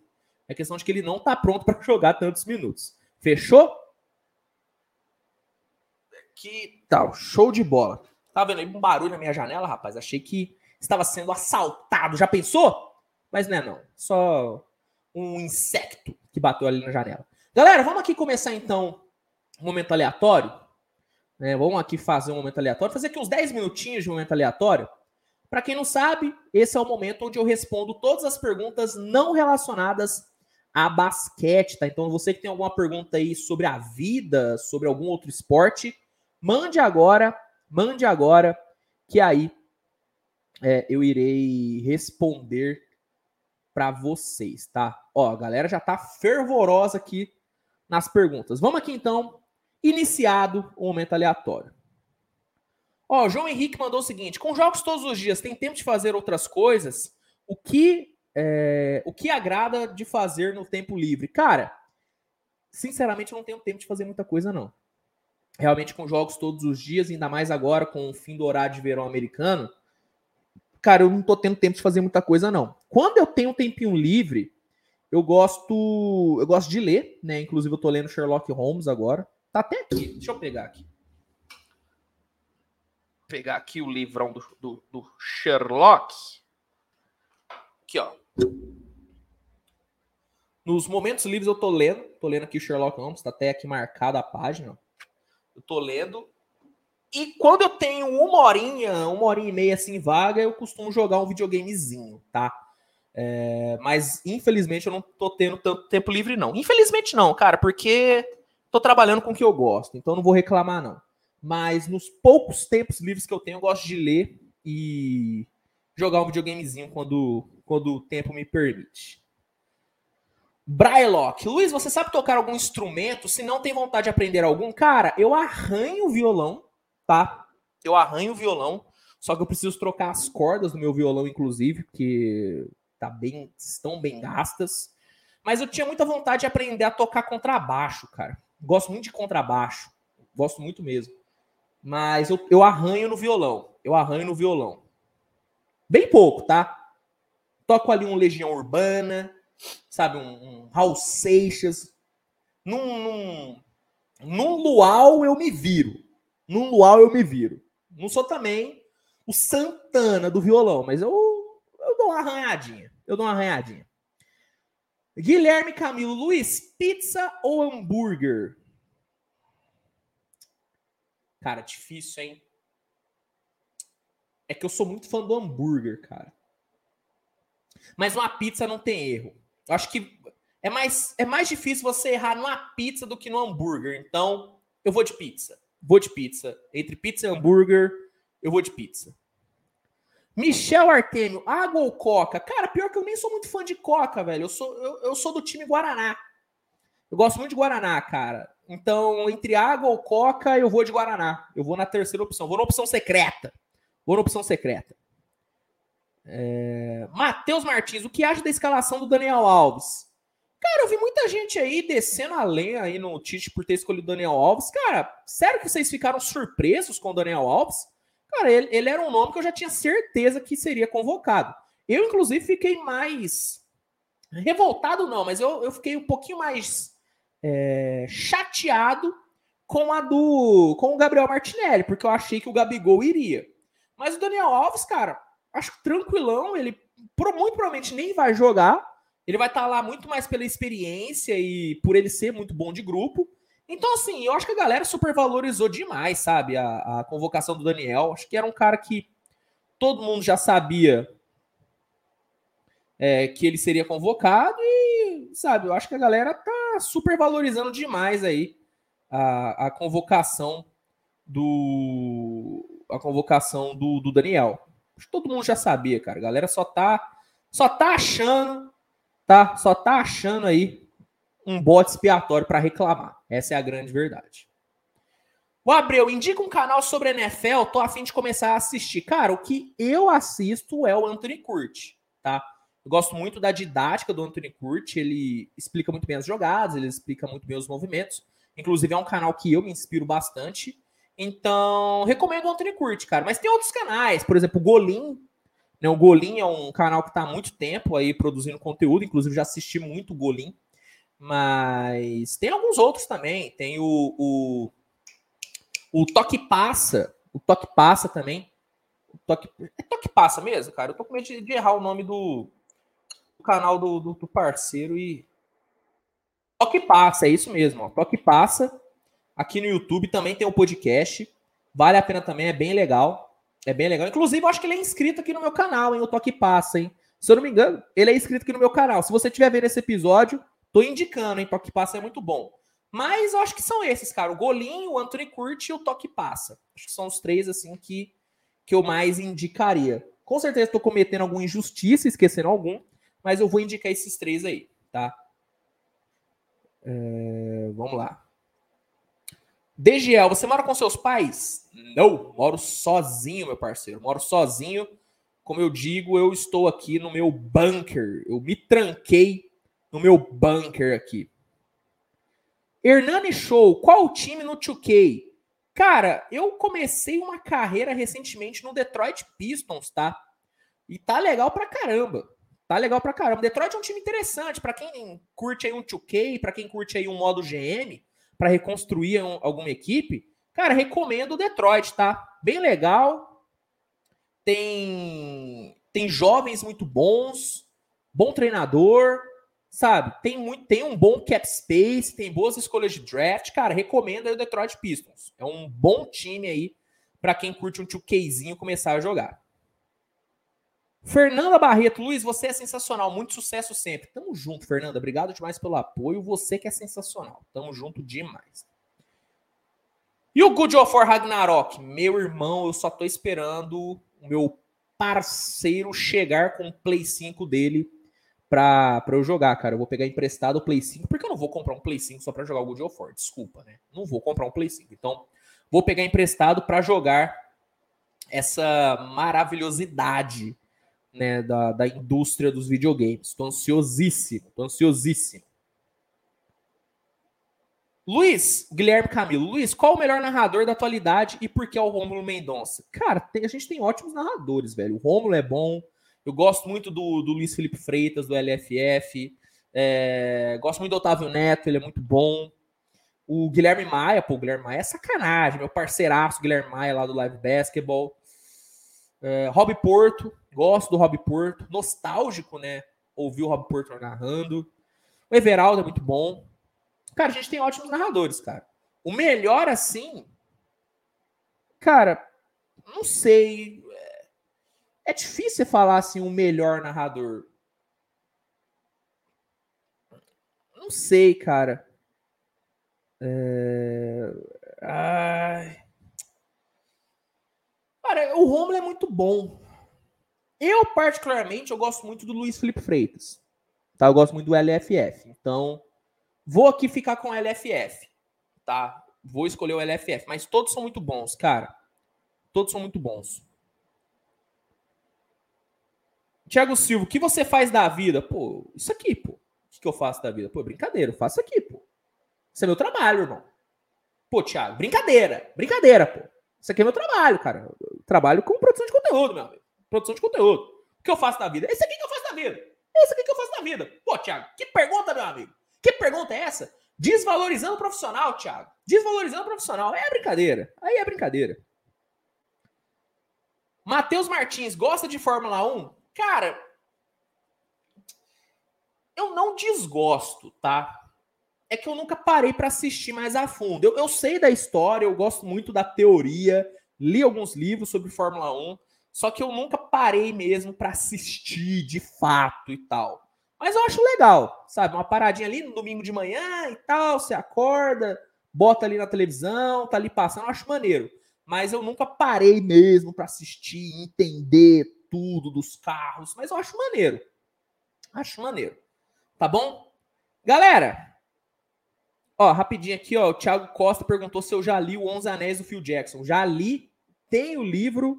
Speaker 1: É questão de que ele não tá pronto para jogar tantos minutos. Fechou? Que tal? Show de bola. Tá vendo aí um barulho na minha janela, rapaz? Achei que estava sendo assaltado. Já pensou? Mas não é não. Só um insecto que bateu ali na janela. Galera, vamos aqui começar então um momento aleatório. É, vamos aqui fazer um momento aleatório. Fazer aqui uns 10 minutinhos de momento aleatório. Para quem não sabe, esse é o momento onde eu respondo todas as perguntas não relacionadas a basquete, tá? Então você que tem alguma pergunta aí sobre a vida, sobre algum outro esporte, Mande agora, mande agora, que aí é, eu irei responder para vocês, tá? Ó, a galera já tá fervorosa aqui nas perguntas. Vamos aqui então, iniciado o momento aleatório. Ó, João Henrique mandou o seguinte: com jogos todos os dias, tem tempo de fazer outras coisas? O que é, o que agrada de fazer no tempo livre? Cara, sinceramente, eu não tenho tempo de fazer muita coisa, não realmente com jogos todos os dias, ainda mais agora com o fim do horário de verão americano, cara, eu não tô tendo tempo de fazer muita coisa não. Quando eu tenho um tempinho livre, eu gosto, eu gosto de ler, né? Inclusive eu tô lendo Sherlock Holmes agora. Tá até aqui. Deixa eu pegar aqui. Pegar aqui o livrão do, do, do Sherlock. Aqui, ó. Nos momentos livres eu tô lendo, tô lendo aqui o Sherlock Holmes, tá até aqui marcada a página. Eu tô lendo. E quando eu tenho uma horinha, uma horinha e meia assim vaga, eu costumo jogar um videogamezinho, tá? É, mas infelizmente eu não tô tendo tanto tempo livre, não. Infelizmente não, cara, porque tô trabalhando com o que eu gosto, então não vou reclamar, não. Mas nos poucos tempos livres que eu tenho, eu gosto de ler e jogar um videogamezinho quando, quando o tempo me permite. Braillelock. Luiz, você sabe tocar algum instrumento? Se não tem vontade de aprender algum, cara, eu arranho o violão, tá? Eu arranho o violão, só que eu preciso trocar as cordas do meu violão, inclusive, porque tá bem, estão bem gastas. Mas eu tinha muita vontade de aprender a tocar contrabaixo, cara. Gosto muito de contrabaixo. Gosto muito mesmo. Mas eu, eu arranho no violão. Eu arranho no violão. Bem pouco, tá? Toco ali um Legião Urbana, sabe, um, um Raul Seixas, Num, num, num luau eu me viro. Num luau eu me viro. Não sou também o Santana do violão, mas eu, eu dou uma arranhadinha. Eu dou uma arranhadinha. Guilherme Camilo Luiz, pizza ou hambúrguer? Cara, difícil, hein? É que eu sou muito fã do hambúrguer, cara. Mas uma pizza não tem erro. Eu acho que é mais, é mais difícil você errar numa pizza do que no hambúrguer. Então, eu vou de pizza. Vou de pizza. Entre pizza e hambúrguer, eu vou de pizza. Michel Artemio, água ou coca? Cara, pior que eu nem sou muito fã de coca, velho. Eu sou, eu, eu sou do time Guaraná. Eu gosto muito de Guaraná, cara. Então, entre água ou coca, eu vou de Guaraná. Eu vou na terceira opção. Vou na opção secreta. Vou na opção secreta. É... Matheus Martins, o que acha da escalação do Daniel Alves? Cara, eu vi muita gente aí descendo a lenha aí no Tite por ter escolhido o Daniel Alves. Cara, sério que vocês ficaram surpresos com o Daniel Alves? Cara, ele, ele era um nome que eu já tinha certeza que seria convocado. Eu, inclusive, fiquei mais revoltado, não, mas eu, eu fiquei um pouquinho mais é, chateado com a do com o Gabriel Martinelli, porque eu achei que o Gabigol iria. Mas o Daniel Alves, cara, acho que tranquilão, ele muito provavelmente nem vai jogar. Ele vai estar lá muito mais pela experiência e por ele ser muito bom de grupo. Então, assim, eu acho que a galera supervalorizou demais, sabe, a, a convocação do Daniel. Acho que era um cara que todo mundo já sabia é, que ele seria convocado e, sabe, eu acho que a galera tá supervalorizando demais aí a, a convocação do a convocação do, do Daniel. Acho que todo mundo já sabia, cara. A galera só tá só tá achando, tá? Só tá achando aí um bote expiatório para reclamar. Essa é a grande verdade. O Abreu, indica um canal sobre NFL, tô a fim de começar a assistir. Cara, o que eu assisto é o Anthony Curti, tá? Eu gosto muito da didática do Anthony Curti, ele explica muito bem as jogadas, ele explica muito bem os movimentos. Inclusive é um canal que eu me inspiro bastante. Então, recomendo o Anthony Curti, cara. Mas tem outros canais, por exemplo, o Golim. Né? O Golim é um canal que está há muito tempo aí produzindo conteúdo, inclusive já assisti muito o Golim. Mas tem alguns outros também. Tem o, o, o Toque Passa. O Toque Passa também. O toque, é Toque Passa mesmo, cara? Eu tô com medo de, de errar o nome do, do canal do, do, do, parceiro e. Toque Passa, é isso mesmo. Ó. Toque Passa. Aqui no YouTube também tem o um podcast. Vale a pena também, é bem legal. É bem legal. Inclusive, eu acho que ele é inscrito aqui no meu canal, hein? O Toque Passa, hein? Se eu não me engano, ele é inscrito aqui no meu canal. Se você estiver vendo esse episódio, Tô indicando, hein? Toque passa é muito bom. Mas eu acho que são esses, cara. O Golinho, o Anthony Curti e o Toque Passa. Acho que são os três, assim, que, que eu mais indicaria. Com certeza estou cometendo alguma injustiça, esquecendo algum, mas eu vou indicar esses três aí, tá? É, vamos lá. DGL, você mora com seus pais? Não, moro sozinho, meu parceiro. Moro sozinho. Como eu digo, eu estou aqui no meu bunker. Eu me tranquei no meu bunker aqui. Hernani Show, qual o time no 2K? Cara, eu comecei uma carreira recentemente no Detroit Pistons, tá? E tá legal pra caramba. Tá legal pra caramba. Detroit é um time interessante para quem curte aí um 2K, para quem curte aí um modo GM, para reconstruir um, alguma equipe. Cara, recomendo o Detroit, tá? Bem legal. Tem tem jovens muito bons, bom treinador, sabe? Tem muito, tem um bom cap space, tem boas escolhas de draft, cara, recomendo o Detroit Pistons. É um bom time aí para quem curte um 2Kzinho começar a jogar. Fernanda Barreto, Luiz, você é sensacional, muito sucesso sempre. Tamo junto, Fernanda. Obrigado demais pelo apoio. Você que é sensacional. Tamo junto demais. E o Good of War Ragnarok? Meu irmão, eu só tô esperando o meu parceiro chegar com o Play 5 dele pra, pra eu jogar, cara. Eu vou pegar emprestado o Play 5, porque eu não vou comprar um Play 5 só pra jogar o God of War, desculpa, né? Não vou comprar um Play 5. Então, vou pegar emprestado para jogar essa maravilhosidade né, da, da indústria dos videogames. Tô ansiosíssimo, tô ansiosíssimo. Luiz, Guilherme Camilo. Luiz, qual o melhor narrador da atualidade e por que é o Rômulo Mendonça? Cara, tem, a gente tem ótimos narradores, velho. O Rômulo é bom, eu gosto muito do, do Luiz Felipe Freitas, do LFF. É, gosto muito do Otávio Neto, ele é muito bom. O Guilherme Maia, pô, o Guilherme Maia é sacanagem, meu parceiraço Guilherme Maia lá do Live Basketball. É, Rob Porto, gosto do Rob Porto, nostálgico, né? Ouvir o Rob Porto narrando. O Everaldo é muito bom. Cara, a gente tem ótimos narradores, cara. O melhor, assim. Cara, não sei. É difícil falar assim, o melhor narrador. Não sei, cara. É... Ai. Cara, o Romulo é muito bom. Eu, particularmente, eu gosto muito do Luiz Felipe Freitas. Tá? Eu gosto muito do LFF. Então, vou aqui ficar com o LFF. Tá? Vou escolher o LFF. Mas todos são muito bons, cara. Todos são muito bons. Tiago Silva, o que você faz da vida? Pô, isso aqui, pô. O que eu faço da vida? Pô, brincadeira, eu faço aqui, pô. Isso é meu trabalho, irmão. Pô, Thiago, brincadeira. Brincadeira, pô. Isso aqui é meu trabalho, cara. Eu trabalho com produção de conteúdo, meu amigo. Produção de conteúdo. O que eu faço da vida? Esse aqui que eu faço da vida. Esse aqui que eu faço da vida. Pô, Thiago, que pergunta, meu amigo? Que pergunta é essa? Desvalorizando o profissional, Thiago. Desvalorizando o profissional. É brincadeira. Aí é brincadeira. Matheus Martins, gosta de Fórmula 1? Cara, eu não desgosto, tá? É que eu nunca parei para assistir mais a fundo. Eu, eu sei da história, eu gosto muito da teoria, li alguns livros sobre Fórmula 1, só que eu nunca parei mesmo para assistir de fato e tal. Mas eu acho legal, sabe? Uma paradinha ali no domingo de manhã e tal, você acorda, bota ali na televisão, tá ali passando, eu acho maneiro. Mas eu nunca parei mesmo para assistir, entender tudo dos carros, mas eu acho maneiro. Acho maneiro. Tá bom? Galera, ó, rapidinho aqui, ó, o Thiago Costa perguntou se eu já li o Onze Anéis do Phil Jackson. Já li, tenho o livro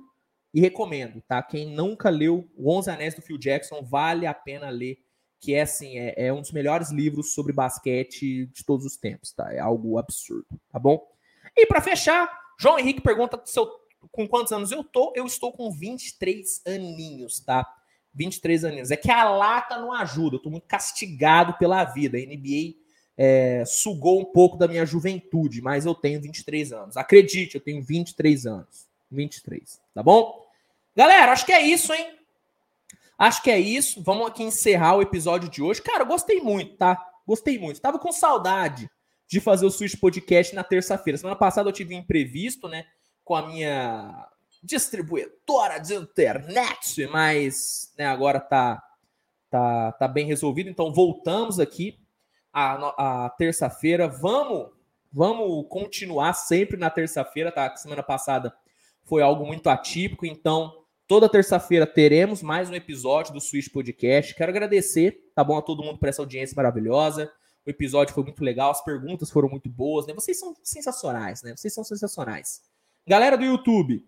Speaker 1: e recomendo, tá? Quem nunca leu o Onze Anéis do Phil Jackson, vale a pena ler, que é assim, é, é um dos melhores livros sobre basquete de todos os tempos, tá? É algo absurdo, tá bom? E para fechar, João Henrique pergunta se eu com quantos anos eu tô? Eu estou com 23 aninhos, tá? 23 aninhos. É que a lata não ajuda, eu tô muito castigado pela vida. A NBA é, sugou um pouco da minha juventude, mas eu tenho 23 anos. Acredite, eu tenho 23 anos. 23, tá bom? Galera, acho que é isso, hein? Acho que é isso. Vamos aqui encerrar o episódio de hoje. Cara, eu gostei muito, tá? Gostei muito. Tava com saudade de fazer o Switch Podcast na terça-feira. Semana passada eu tive um imprevisto, né? Com a minha distribuidora de internet, mas né, agora tá, tá, tá bem resolvido. Então voltamos aqui a, a terça-feira. Vamos, vamos continuar sempre na terça-feira, tá? Semana passada foi algo muito atípico, então toda terça-feira teremos mais um episódio do Switch Podcast. Quero agradecer, tá bom, a todo mundo por essa audiência maravilhosa. O episódio foi muito legal, as perguntas foram muito boas, né? Vocês são sensacionais, né? Vocês são sensacionais. Galera do YouTube,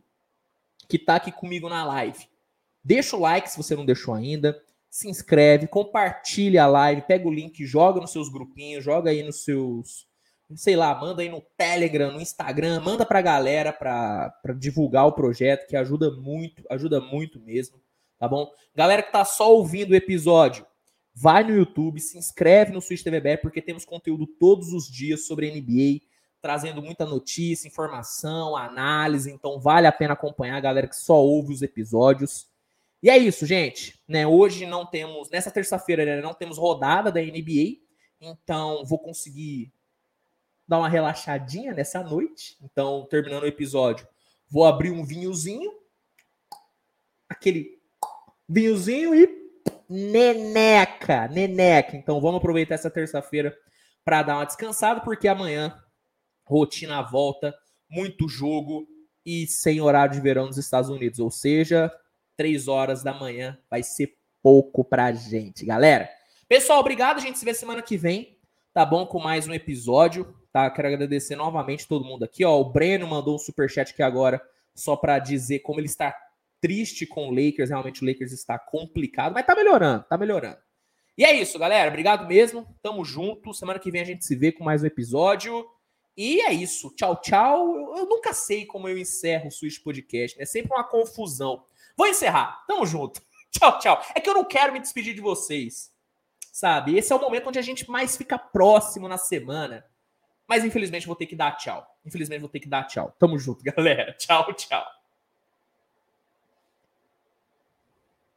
Speaker 1: que tá aqui comigo na live, deixa o like se você não deixou ainda, se inscreve, compartilha a live, pega o link, joga nos seus grupinhos, joga aí nos seus, sei lá, manda aí no Telegram, no Instagram, manda pra galera pra, pra divulgar o projeto, que ajuda muito, ajuda muito mesmo, tá bom? Galera que tá só ouvindo o episódio, vai no YouTube, se inscreve no Switch TVB, porque temos conteúdo todos os dias sobre NBA, trazendo muita notícia, informação, análise, então vale a pena acompanhar a galera que só ouve os episódios. E é isso, gente. Né? Hoje não temos, nessa terça-feira, né, não temos rodada da NBA, então vou conseguir dar uma relaxadinha nessa noite. Então, terminando o episódio, vou abrir um vinhozinho, aquele vinhozinho e neneca, neneca. Então, vamos aproveitar essa terça-feira para dar uma descansada, porque amanhã rotina à volta, muito jogo e sem horário de verão nos Estados Unidos. Ou seja, três horas da manhã vai ser pouco pra gente, galera. Pessoal, obrigado. A gente se vê semana que vem, tá bom? Com mais um episódio, tá? Quero agradecer novamente todo mundo aqui, ó. O Breno mandou um super chat aqui agora, só para dizer como ele está triste com o Lakers. Realmente o Lakers está complicado, mas tá melhorando, tá melhorando. E é isso, galera. Obrigado mesmo. Tamo junto. Semana que vem a gente se vê com mais um episódio. E é isso. Tchau, tchau. Eu, eu nunca sei como eu encerro o Switch Podcast? É sempre uma confusão. Vou encerrar. Tamo junto. Tchau, tchau. É que eu não quero me despedir de vocês. Sabe? Esse é o momento onde a gente mais fica próximo na semana. Mas infelizmente vou ter que dar tchau. Infelizmente vou ter que dar tchau. Tamo junto, galera. Tchau, tchau.